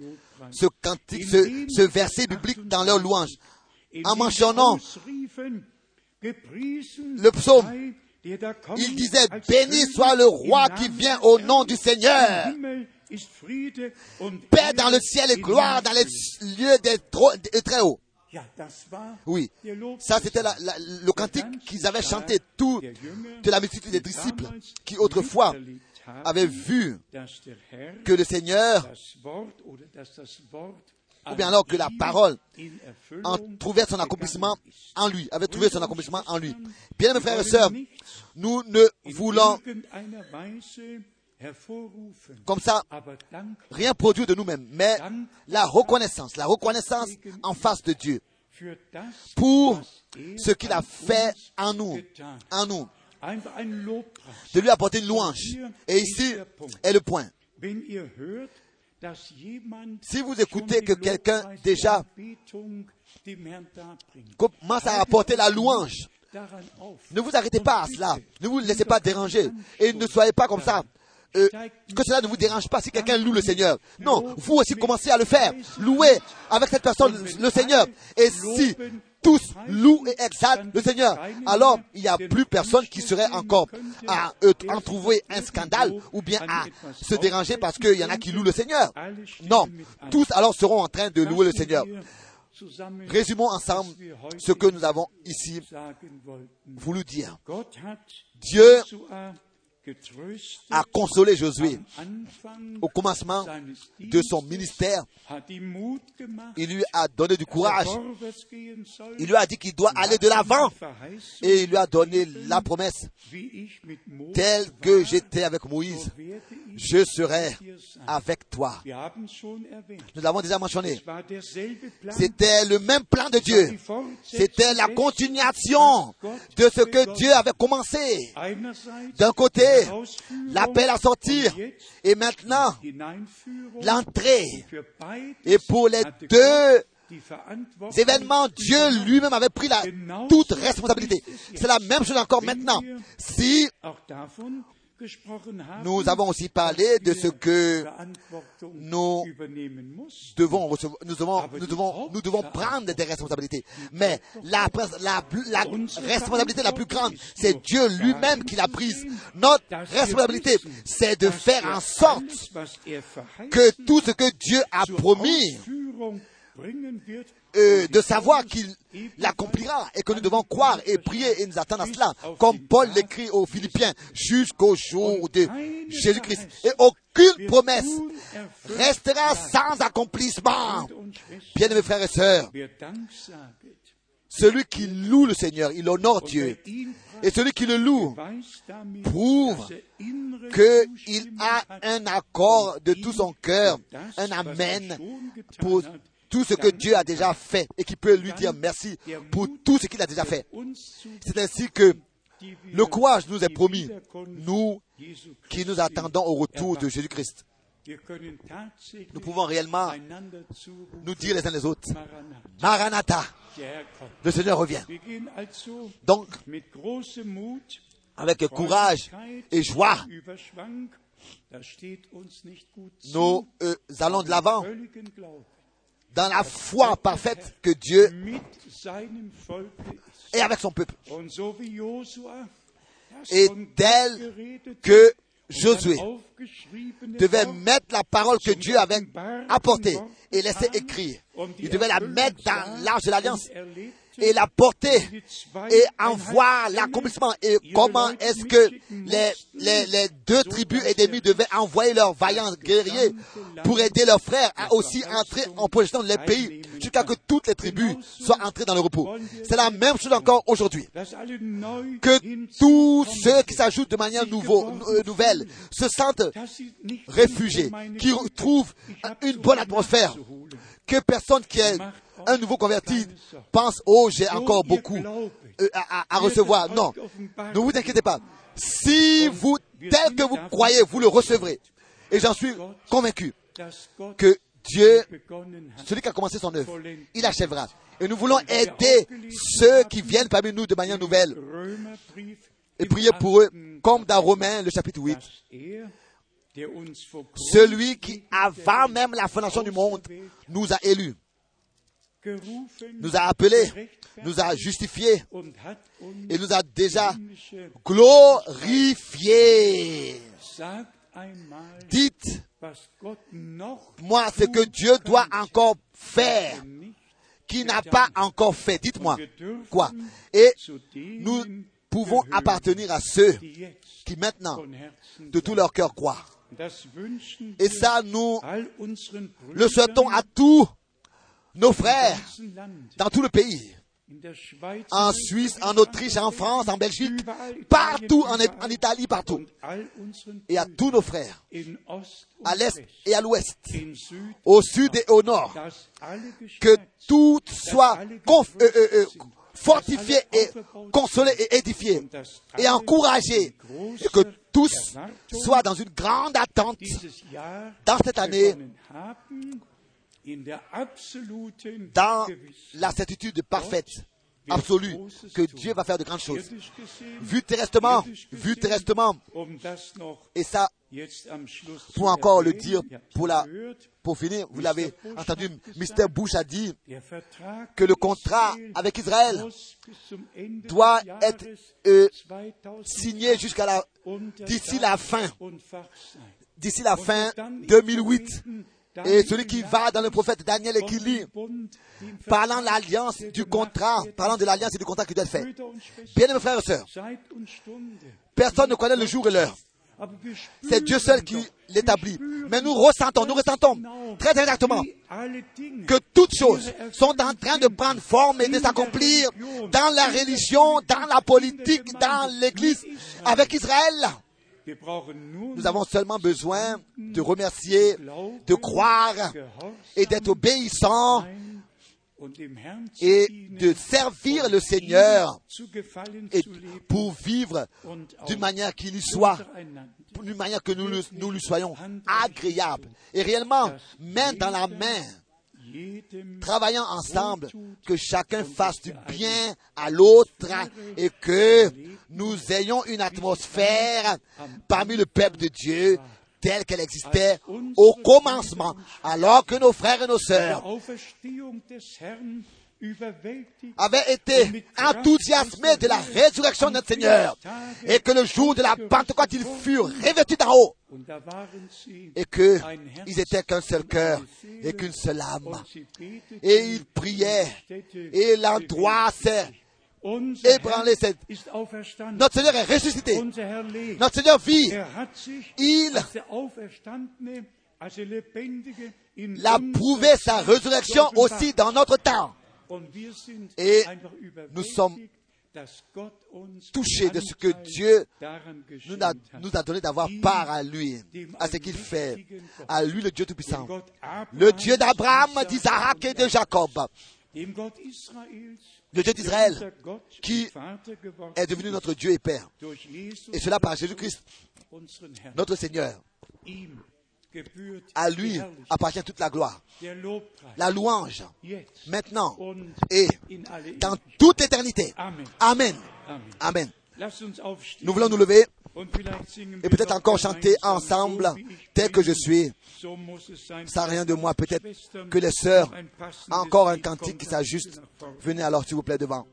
ce, cantique, ce, verset biblique dans leur louange en mentionnant le psaume. Il disait, béni soit le roi qui vient au nom du Seigneur. Paix dans le ciel et gloire dans les lieux des très hauts. Oui, ça c'était le cantique qu'ils avaient chanté, tout de la multitude des disciples qui autrefois avaient vu que le Seigneur, ou bien alors que la parole en trouvait son accomplissement en lui, avait trouvé son accomplissement en lui. Bien mes frères et sœurs, nous ne voulons comme ça, rien produit de nous-mêmes, mais la reconnaissance, la reconnaissance en face de Dieu pour ce qu'il a fait en nous, en nous, de lui apporter une louange. Et ici est le point. Si vous écoutez que quelqu'un déjà commence à apporter la louange, ne vous arrêtez pas à cela. Ne vous laissez pas déranger. Et ne soyez pas comme ça. Euh, que cela ne vous dérange pas si quelqu'un loue le Seigneur. Non, vous aussi commencez à le faire. Louez avec cette personne le Seigneur. Et si tous louent et exaltent le Seigneur, alors il n'y a plus personne qui serait encore à en trouver un scandale ou bien à se déranger parce qu'il y en a qui louent le Seigneur. Non, tous alors seront en train de louer le Seigneur. Résumons ensemble ce que nous avons ici voulu dire. Dieu a consolé Josué au commencement de son ministère. Il lui a donné du courage. Il lui a dit qu'il doit aller de l'avant. Et il lui a donné la promesse. Telle que j'étais avec Moïse, je serai avec toi. Nous l'avons déjà mentionné. C'était le même plan de Dieu. C'était la continuation de ce que Dieu avait commencé. D'un côté, l'appel à sortir et maintenant l'entrée. Et pour les deux événements, Dieu lui-même avait pris la toute responsabilité. C'est la même chose encore maintenant. Si nous avons aussi parlé de ce que nous devons nous devons, nous devons, nous devons prendre des responsabilités. Mais la, la, la responsabilité la plus grande, c'est Dieu lui-même qui l'a prise. Notre responsabilité, c'est de faire en sorte que tout ce que Dieu a promis de savoir qu'il l'accomplira et que nous devons croire et prier et nous attendre à cela, comme Paul l'écrit aux Philippiens, jusqu'au jour de Jésus-Christ. Et aucune promesse restera sans accomplissement. Bien mes frères et sœurs, Celui qui loue le Seigneur, il honore Dieu. Et celui qui le loue prouve qu'il a un accord de tout son cœur, un amen pour tout ce que Dieu a déjà fait et qui peut lui dire merci pour tout ce qu'il a déjà fait. C'est ainsi que le courage nous est promis, nous qui nous attendons au retour de Jésus-Christ. Nous pouvons réellement nous dire les uns les autres, Maranatha, le Seigneur revient. Donc, avec courage et joie, nous euh, allons de l'avant dans la foi parfaite que Dieu est avec son peuple. Et tel que Josué devait mettre la parole que Dieu avait apportée et laissé écrire. Il devait la mettre dans l'arche de l'alliance et la porter et en voir l'accomplissement. Et comment est-ce que les, les, les deux tribus ennemies devaient envoyer leurs vaillants guerriers pour aider leurs frères à aussi entrer en possession des pays jusqu'à que toutes les tribus soient entrées dans le repos. C'est la même chose encore aujourd'hui. Que tous ceux qui s'ajoutent de manière nouveau, euh, nouvelle se sentent réfugiés, qui trouvent une bonne atmosphère, que personne qui est un nouveau converti pense, oh, j'ai encore beaucoup euh, à, à- à recevoir. Non, ne vous inquiétez pas. Si vous, tel que vous croyez, vous le recevrez. Et j'en suis convaincu que Dieu, celui qui a commencé son œuvre, il achèvera. Et nous voulons aider ceux qui viennent parmi nous de manière nouvelle et prier pour eux, comme dans Romains, le chapitre 8. Celui qui, avant même la fondation du monde, nous a élus, nous a appelés, nous a justifiés et nous a déjà glorifiés. Dites, moi, ce que Dieu doit encore faire, qui n'a pas encore fait. Dites-moi, quoi? Et nous pouvons appartenir à ceux qui maintenant, de tout leur cœur, croient. Et ça, nous le souhaitons à tous nos frères dans tout le pays. En Suisse, en Autriche, en France, en Belgique, partout, en, en Italie, partout. Et à tous nos frères, à l'est et à l'ouest, au sud et au nord, que tout soit conf- euh, euh, fortifier et consoler et édifier et encourager que tous soient dans une grande attente dans cette année dans la certitude parfaite, absolue, que Dieu va faire de grandes choses. Vu terrestement, vu et ça, pour encore le dire, pour, la, pour finir, vous l'avez entendu, Mr. Bush a dit que le contrat avec Israël doit être euh, signé jusqu'à la, d'ici la fin, d'ici la fin 2008. Et celui qui va dans le prophète Daniel et qui lit, parlant de l'alliance, du contrat, parlant de l'alliance et du contrat qui doit être fait. Bien mes frères et sœurs, personne ne connaît le jour et l'heure. C'est Dieu seul qui l'établit. Mais nous ressentons, nous ressentons très exactement que toutes choses sont en train de prendre forme et de s'accomplir dans la religion, dans la politique, dans l'église, avec Israël. Nous avons seulement besoin de remercier, de croire et d'être obéissants et de servir le Seigneur et pour vivre d'une manière qui lui soit, d'une manière que nous, nous lui soyons agréables. Et réellement, main dans la main, travaillant ensemble, que chacun fasse du bien à l'autre et que nous ayons une atmosphère parmi le peuple de Dieu telle qu'elle existait au commencement, alors que nos frères et nos sœurs avaient été enthousiasmés de la résurrection de notre Seigneur et que le jour de la Pentecôte, ils furent revêtus d'en haut et qu'ils étaient qu'un seul cœur et qu'une seule âme. Et ils priaient. Et l'endroit s'est C'est- Notre Seigneur est ressuscité. Notre Seigneur vit. Il a prouvé sa résurrection aussi dans notre temps. Et nous sommes touchés de ce que Dieu nous a, nous a donné d'avoir part à lui, à ce qu'il fait, à lui le Dieu Tout-Puissant, le Dieu d'Abraham, d'Isaac et de Jacob, le Dieu d'Israël, qui est devenu notre Dieu et Père. Et cela par Jésus-Christ, notre Seigneur. À lui appartient toute la gloire, la louange, maintenant et dans toute éternité. Amen. Amen. Amen. Nous voulons nous lever et peut-être encore chanter ensemble, tel que je suis, sans rien de moi. Peut-être que les sœurs, encore un cantique qui s'ajuste. Venez alors, s'il vous plaît, devant.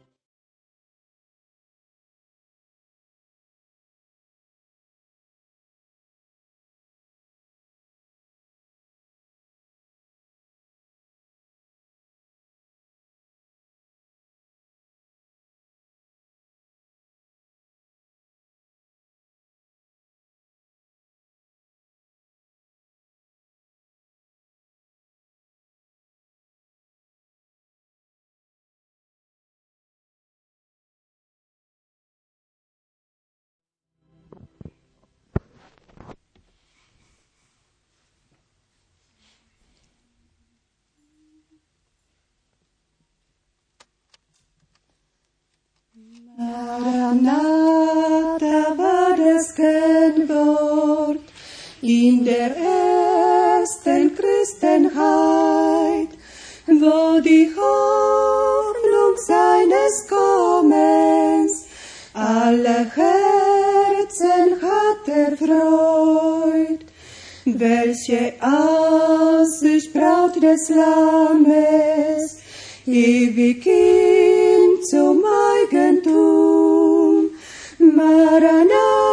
Der ersten Christenheit, wo die Hoffnung seines Kommens alle Herzen hat erfreut. Welche Aussicht Braut des Lammes, ewig ihm zum Eigentum. Maranatha,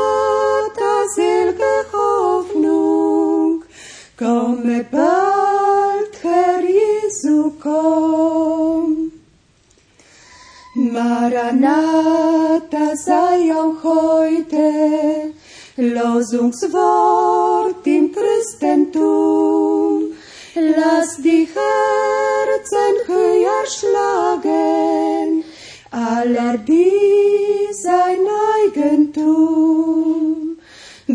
komme bald, Herr Jesu, komm. Maranatha sei auch heute Losungswort im Christentum. Lass die Herzen höher schlagen, aller die sein Eigentum.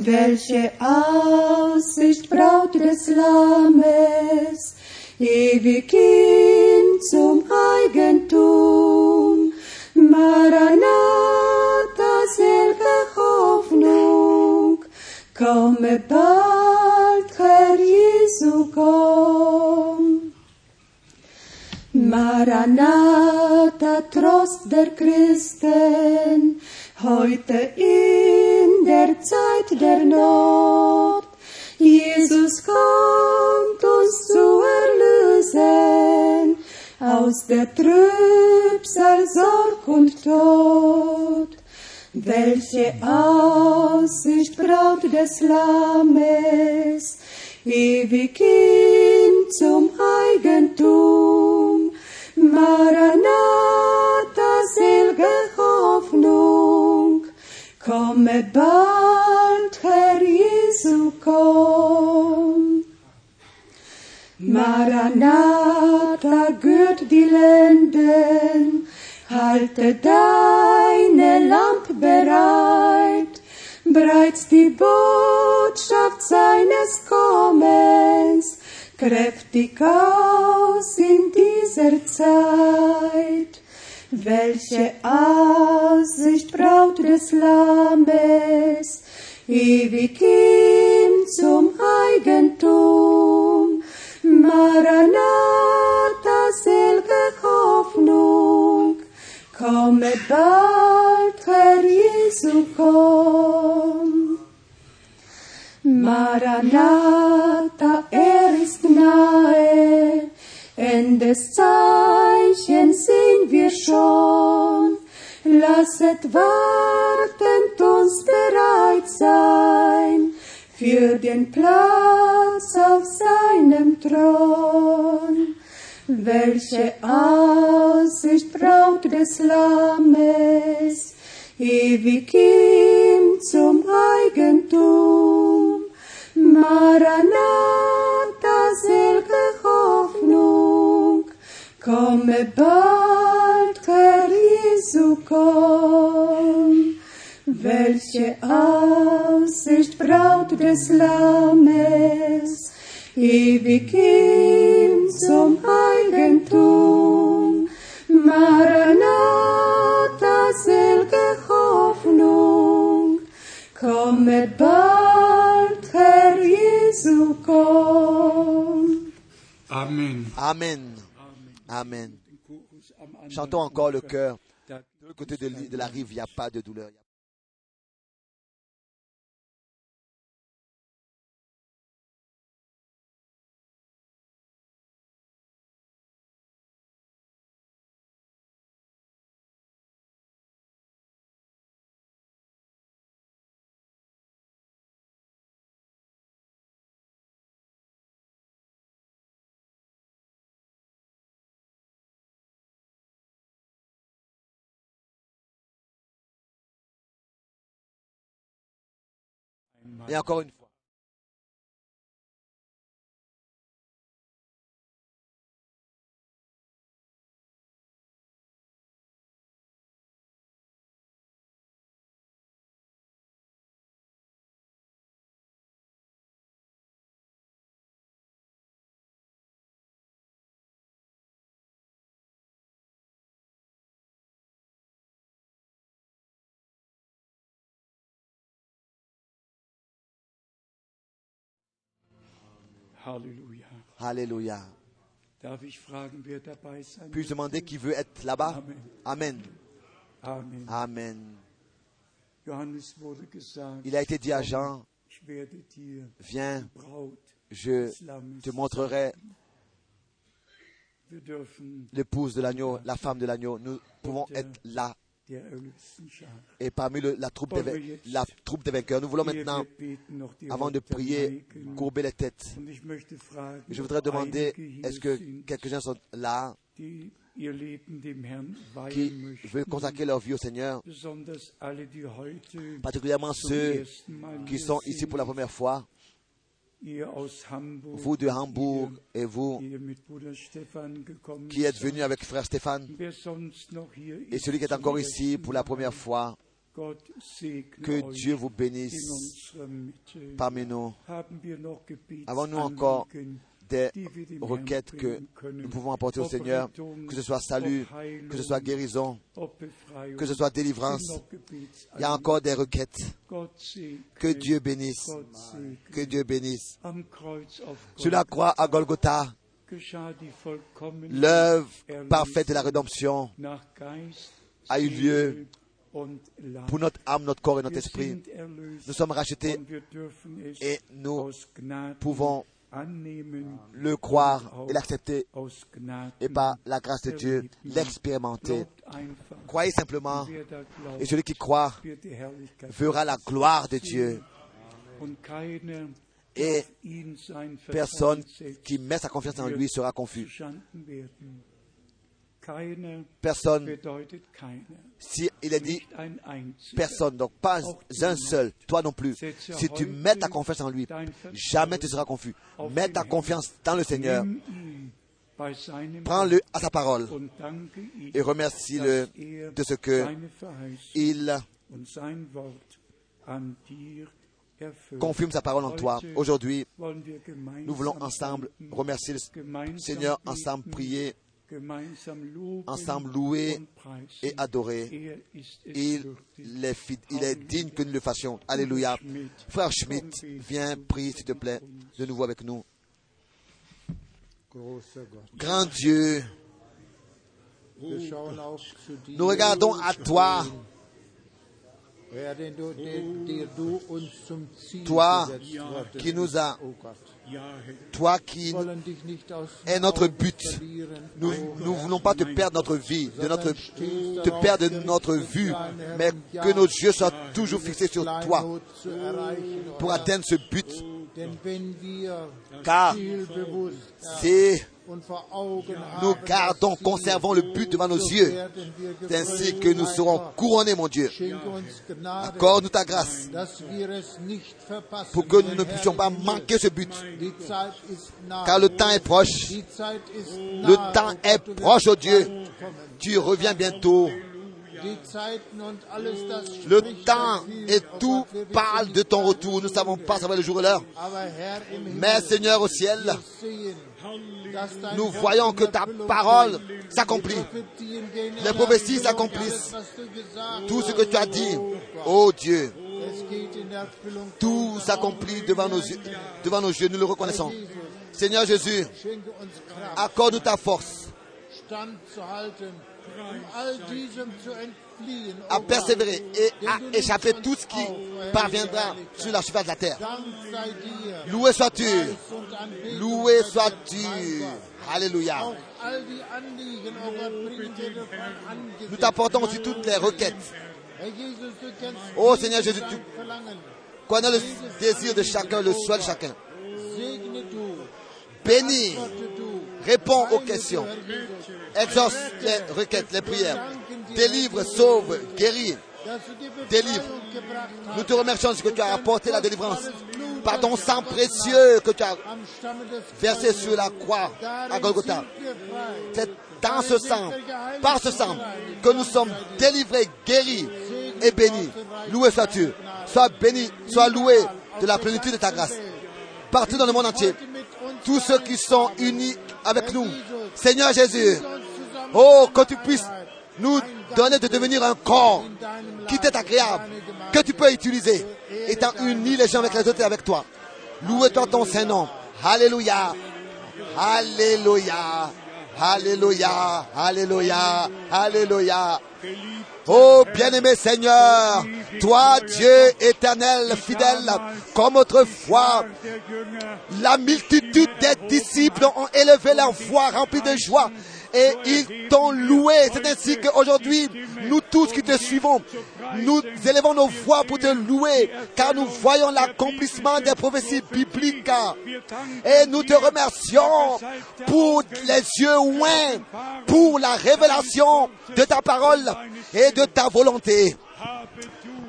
Welche Aussicht Braut des Lammes, ewig ihm zum Eigentum. Maranatha, selge Hoffnung, komme bald, Herr Jesu, komm. Maranatha, Trost der Christen, heute der Zeit der Not. Jesus kommt uns zu erlösen aus der Trübsal, Sorg und Tod. Welche Aussicht Braut des Lammes, ewig ihm zum Eigentum. Maranatha, selge komme bald, Herr Jesu, komm. Maranatha, gürt die Lenden, halte deine Lamp bereit, breit's die Botschaft seines Kommens kräftig aus in dieser Zeit. Welche Aussicht Braut des Lammes, ewig ihm zum Eigentum. Maranatha, selge Hoffnung, komme bald, Herr Jesu, komm. Maranatha, Endes Zeichen sehen wir schon. Lasset wartend uns bereit sein für den Platz auf seinem Thron. Welche Aussicht Braut des Lammes, ewig ihm zum Eigentum. Maranatha, Komme bald, Herr Jesu, komm. Welche Aussicht, Braut des Lammes, ewig hin zum Eigentum. Maranatha, selge Hoffnung, komme bald, Herr Jesu, komm. Amen. Amen. Amen. Chantons encore le cœur. De l'autre côté de, la rive, il n'y a pas de douleur. Et encore une fois. Alléluia. Puis-je demander qui veut être là-bas? Amen. Amen. Amen. Il a été dit à Jean, viens, je te montrerai l'épouse de l'agneau, la femme de l'agneau. Nous pouvons être là. Et parmi le- la, troupe des, la troupe des vainqueurs. Nous voulons maintenant, avant de prier, courber les têtes. Je voudrais demander, est-ce que quelques-uns sont là qui veulent consacrer leur vie au Seigneur, particulièrement ceux qui sont ici pour la première fois, vous de Hambourg et vous qui êtes venus avec frère Stéphane et celui qui est encore ici pour la première fois, que Dieu vous bénisse parmi nous. Avons-nous encore des requêtes que nous pouvons apporter au Seigneur, que ce soit salut, que ce soit guérison, que ce soit délivrance. Il y a encore des requêtes. Que Dieu bénisse. Que Dieu bénisse. Sur la croix à Golgotha, l'œuvre parfaite de la rédemption a eu lieu pour notre âme, notre corps et notre esprit. Nous sommes rachetés et nous pouvons le croire et l'accepter et par la grâce de Dieu l'expérimenter. Croyez simplement et celui qui croit verra la gloire de Dieu. Et Personne qui met sa confiance en lui sera confus. Personne, si il est dit personne, donc pas un seul, toi non plus. Si tu mets ta confiance en lui, jamais tu seras confus. Mets ta confiance dans le Seigneur, prends-le à sa parole et remercie-le er de ce que il confirme sa parole en toi. Aujourd'hui, nous voulons ensemble remercier le Seigneur, ensemble prier, ensemble louer et adorer. Er Il, est, fi- il est digne que nous le fassions. Alléluia. Frère Schmidt, viens, prie s'il te plaît, de nouveau avec nous. Grand Dieu, nous regardons à toi, Toi, qui nous a, oh Gott. Toi qui est notre but. Nous Herr, voulons pas te perdre notre vie, de notre, te perdre de notre vue, mais que nos yeux soient toujours fixés sur toi pour atteindre ce but. Car zielbewusst nous gardons, conservons le but devant nos yeux, c'est ainsi que nous serons couronnés, mon Dieu. Accorde-nous ta grâce pour que nous ne puissions pas manquer ce but. Car le temps est proche. Le temps est proche, oh Dieu. Tu reviens bientôt. Le temps et tout parle de ton retour. Nous ne savons pas savoir le jour et l'heure. Mais Seigneur au ciel, nous voyons que ta parole s'accomplit. Les prophéties s'accomplissent. Tout ce que tu as dit, oh Dieu, tout s'accomplit devant nos yeux. Devant nos yeux, nous le reconnaissons. Seigneur Jésus, accorde-nous ta force À persévérer et à échapper tout ce qui parviendra sur la surface de la terre. Loué sois-tu, loué sois-tu. Alléluia. Nous t'apportons aussi toutes les requêtes. Kennst Oh, Seigneur Jésus, tu-. Connais le désir de chacun, le souhait de chacun. Bénis, réponds aux questions, exauce les requêtes, les prières. Délivre, sauve, die Délivre. Nous te remercions ce que tu as apporté la délivrance par ton sang précieux que tu as versé sur la croix à Golgotha. C'est dans ce sang, par ce sang, que nous sommes délivrés, guéris et bénis. Loué sois-tu. Sois béni, sois loué de la plénitude de ta grâce. Partout dans le monde entier, tous ceux qui sont unis avec nous, Seigneur Jésus, oh, que tu puisses nous donner de devenir un corps qui t'est agréable, que tu peux utiliser, étant unis les uns avec les autres et avec toi. Loué-toi ton Saint-Nom. Alléluia. Alléluia. Alléluia. Alléluia. Alléluia. Oh bien-aimé Seigneur, toi Dieu éternel, fidèle, comme autrefois, la multitude des disciples ont élevé leur voix remplie de joie et ils t'ont loué. C'est ainsi qu'aujourd'hui, nous tous qui te suivons, nous élevons nos voix pour te louer car nous voyons l'accomplissement des prophéties bibliques. Et nous te remercions pour les yeux ouins, pour la révélation de ta parole et de ta volonté.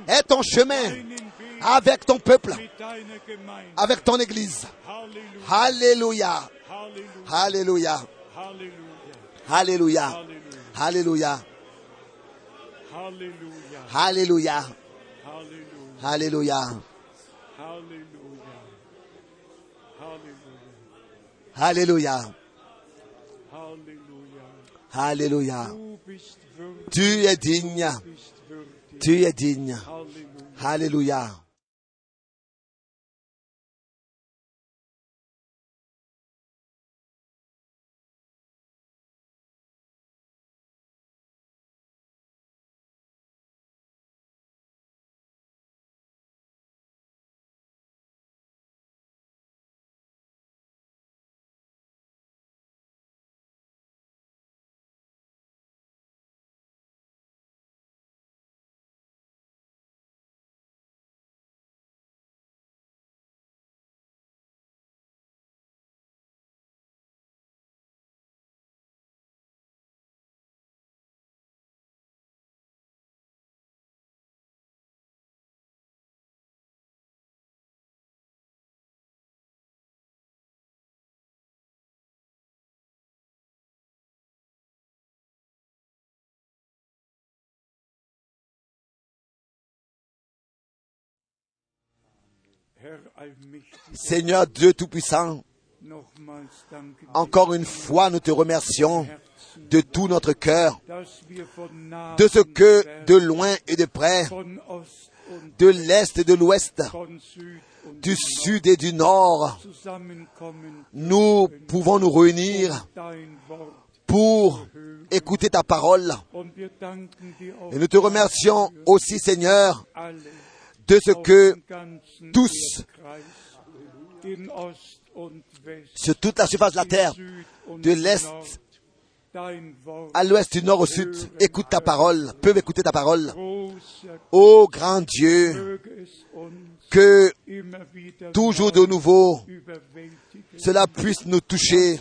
Et ton chemin avec ton peuple, avec ton Église. Alléluia. Alléluia. Halleluja. Alléluia. Halleluja. Alléluia. Halleluja. Alléluia. Halleluja. Halleluja. Alléluia. Halleluja. Alléluia. Du bist würdig, Tu es digne. bist würdig. Tu es digne. Halleluja. Seigneur Dieu Tout-Puissant, encore une fois, nous te remercions de tout notre cœur, de ce que de loin et de près, de l'Est et de l'Ouest, du Sud et du Nord, nous pouvons nous réunir pour écouter ta parole. Et nous te remercions aussi, Seigneur, de ce que tous sur toute la surface de la terre, de l'Est à l'Ouest, du Nord au Sud, écoute ta parole, peuvent écouter ta parole. Ô grand Dieu, que toujours de nouveau, cela puisse nous toucher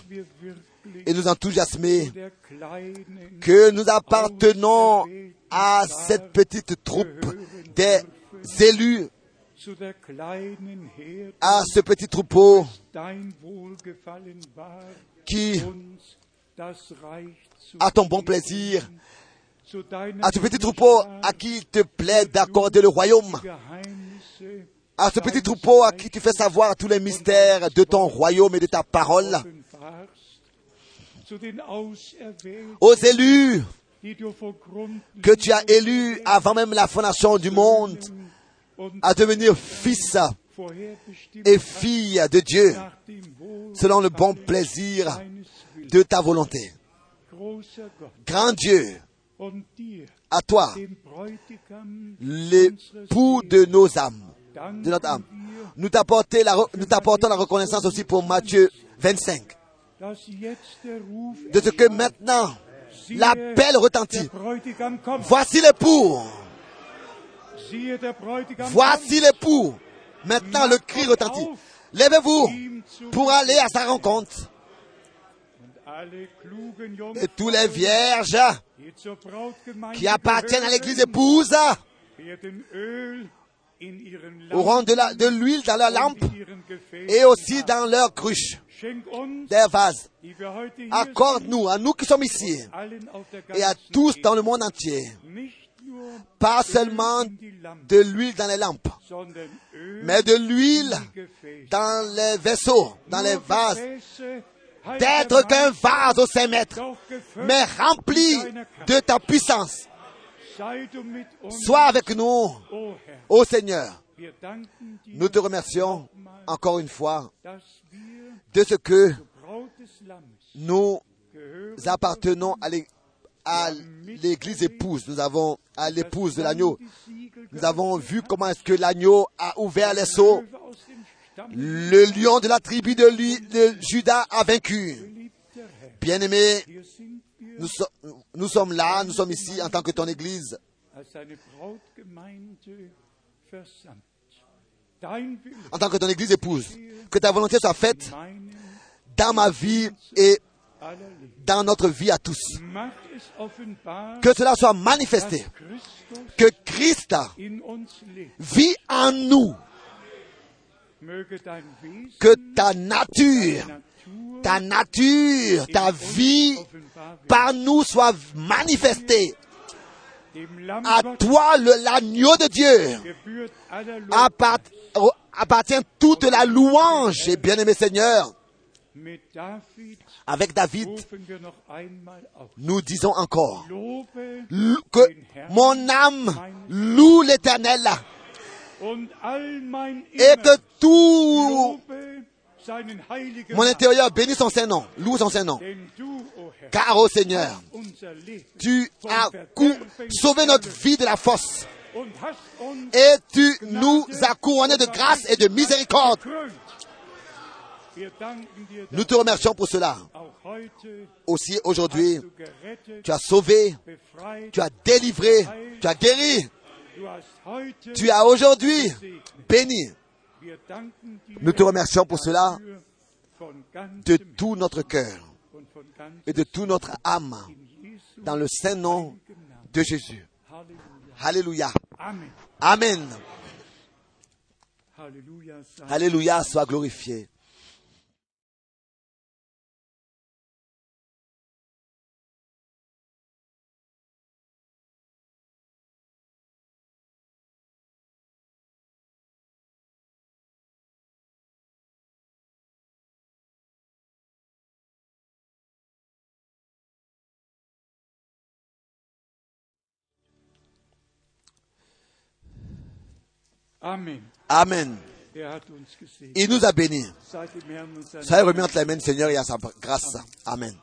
et nous enthousiasmer, que nous appartenons à cette petite troupe des élus, à ce petit troupeau qui, à ton bon plaisir, à ce petit troupeau à qui il te plaît d'accorder le royaume, à ce petit troupeau à qui tu fais savoir tous les mystères de ton royaume et de ta parole, aux élus que tu as élus avant même la fondation du monde à devenir fils et filles de Dieu selon le bon plaisir de ta volonté. Grand Dieu, à toi, l'époux de nos âmes, de notre âme. Nous t'apportons la, reconnaissance aussi pour Matthieu 25. dass jetzt der Ruf De ce que maintenant, l'appel retentit. Voici l'époux. Voici l'époux. Maintenant, le cri retentit. Levez-vous pour aller à sa rencontre. Et tous les vierges qui appartiennent à l'église épouse auront de l'huile dans leur lampe et aussi dans leur cruche, des vases. Accorde-nous, à nous qui sommes ici, et à tous dans le monde entier, pas seulement de l'huile dans les lampes, mais de l'huile dans les vaisseaux, dans les vases, d'être qu'un vase au Saint-Maître, mais rempli de ta puissance. Sois avec nous, ô Seigneur. Nous te remercions encore une fois de ce que nous appartenons à l'é- à l'église épouse. Nous avons à l'épouse de l'agneau. Nous avons vu comment est-ce que l'agneau a ouvert les seaux. Le lion de la tribu de, Judas a vaincu. so- nous sommes là, nous sommes ici en tant que ton église, en tant que ton église épouse. Que ta volonté soit faite dans ma vie et dans notre vie à tous. Que cela soit manifesté. Que Christ vit en nous. Que ta nature, Natur ta nature, ta vie par nous soit manifestée. À toi, l'agneau de Dieu, appartient toute la louange. Et bien-aimé Seigneur, avec David, nous disons encore que mon âme loue l'éternel et que tout mon intérieur bénisse son Saint nom, loue son Saint nom. Denn du, o Herr, Car, ô Seigneur, tu as sauvé notre vie de la fosse et tu nous as couronnés de grâce et de miséricorde. Nous te remercions pour cela. Aussi aujourd'hui, tu as sauvé, tu as délivré, tu as guéri, tu as aujourd'hui béni. Nous te remercions pour cela de tout notre cœur et de toute notre âme dans le saint nom de Jésus. Alléluia. Amen. Alléluia, sois glorifié. Amen. Amen. Il nous a bénis. Soyez remis entre les mains du Seigneur et à sa grâce. Amen.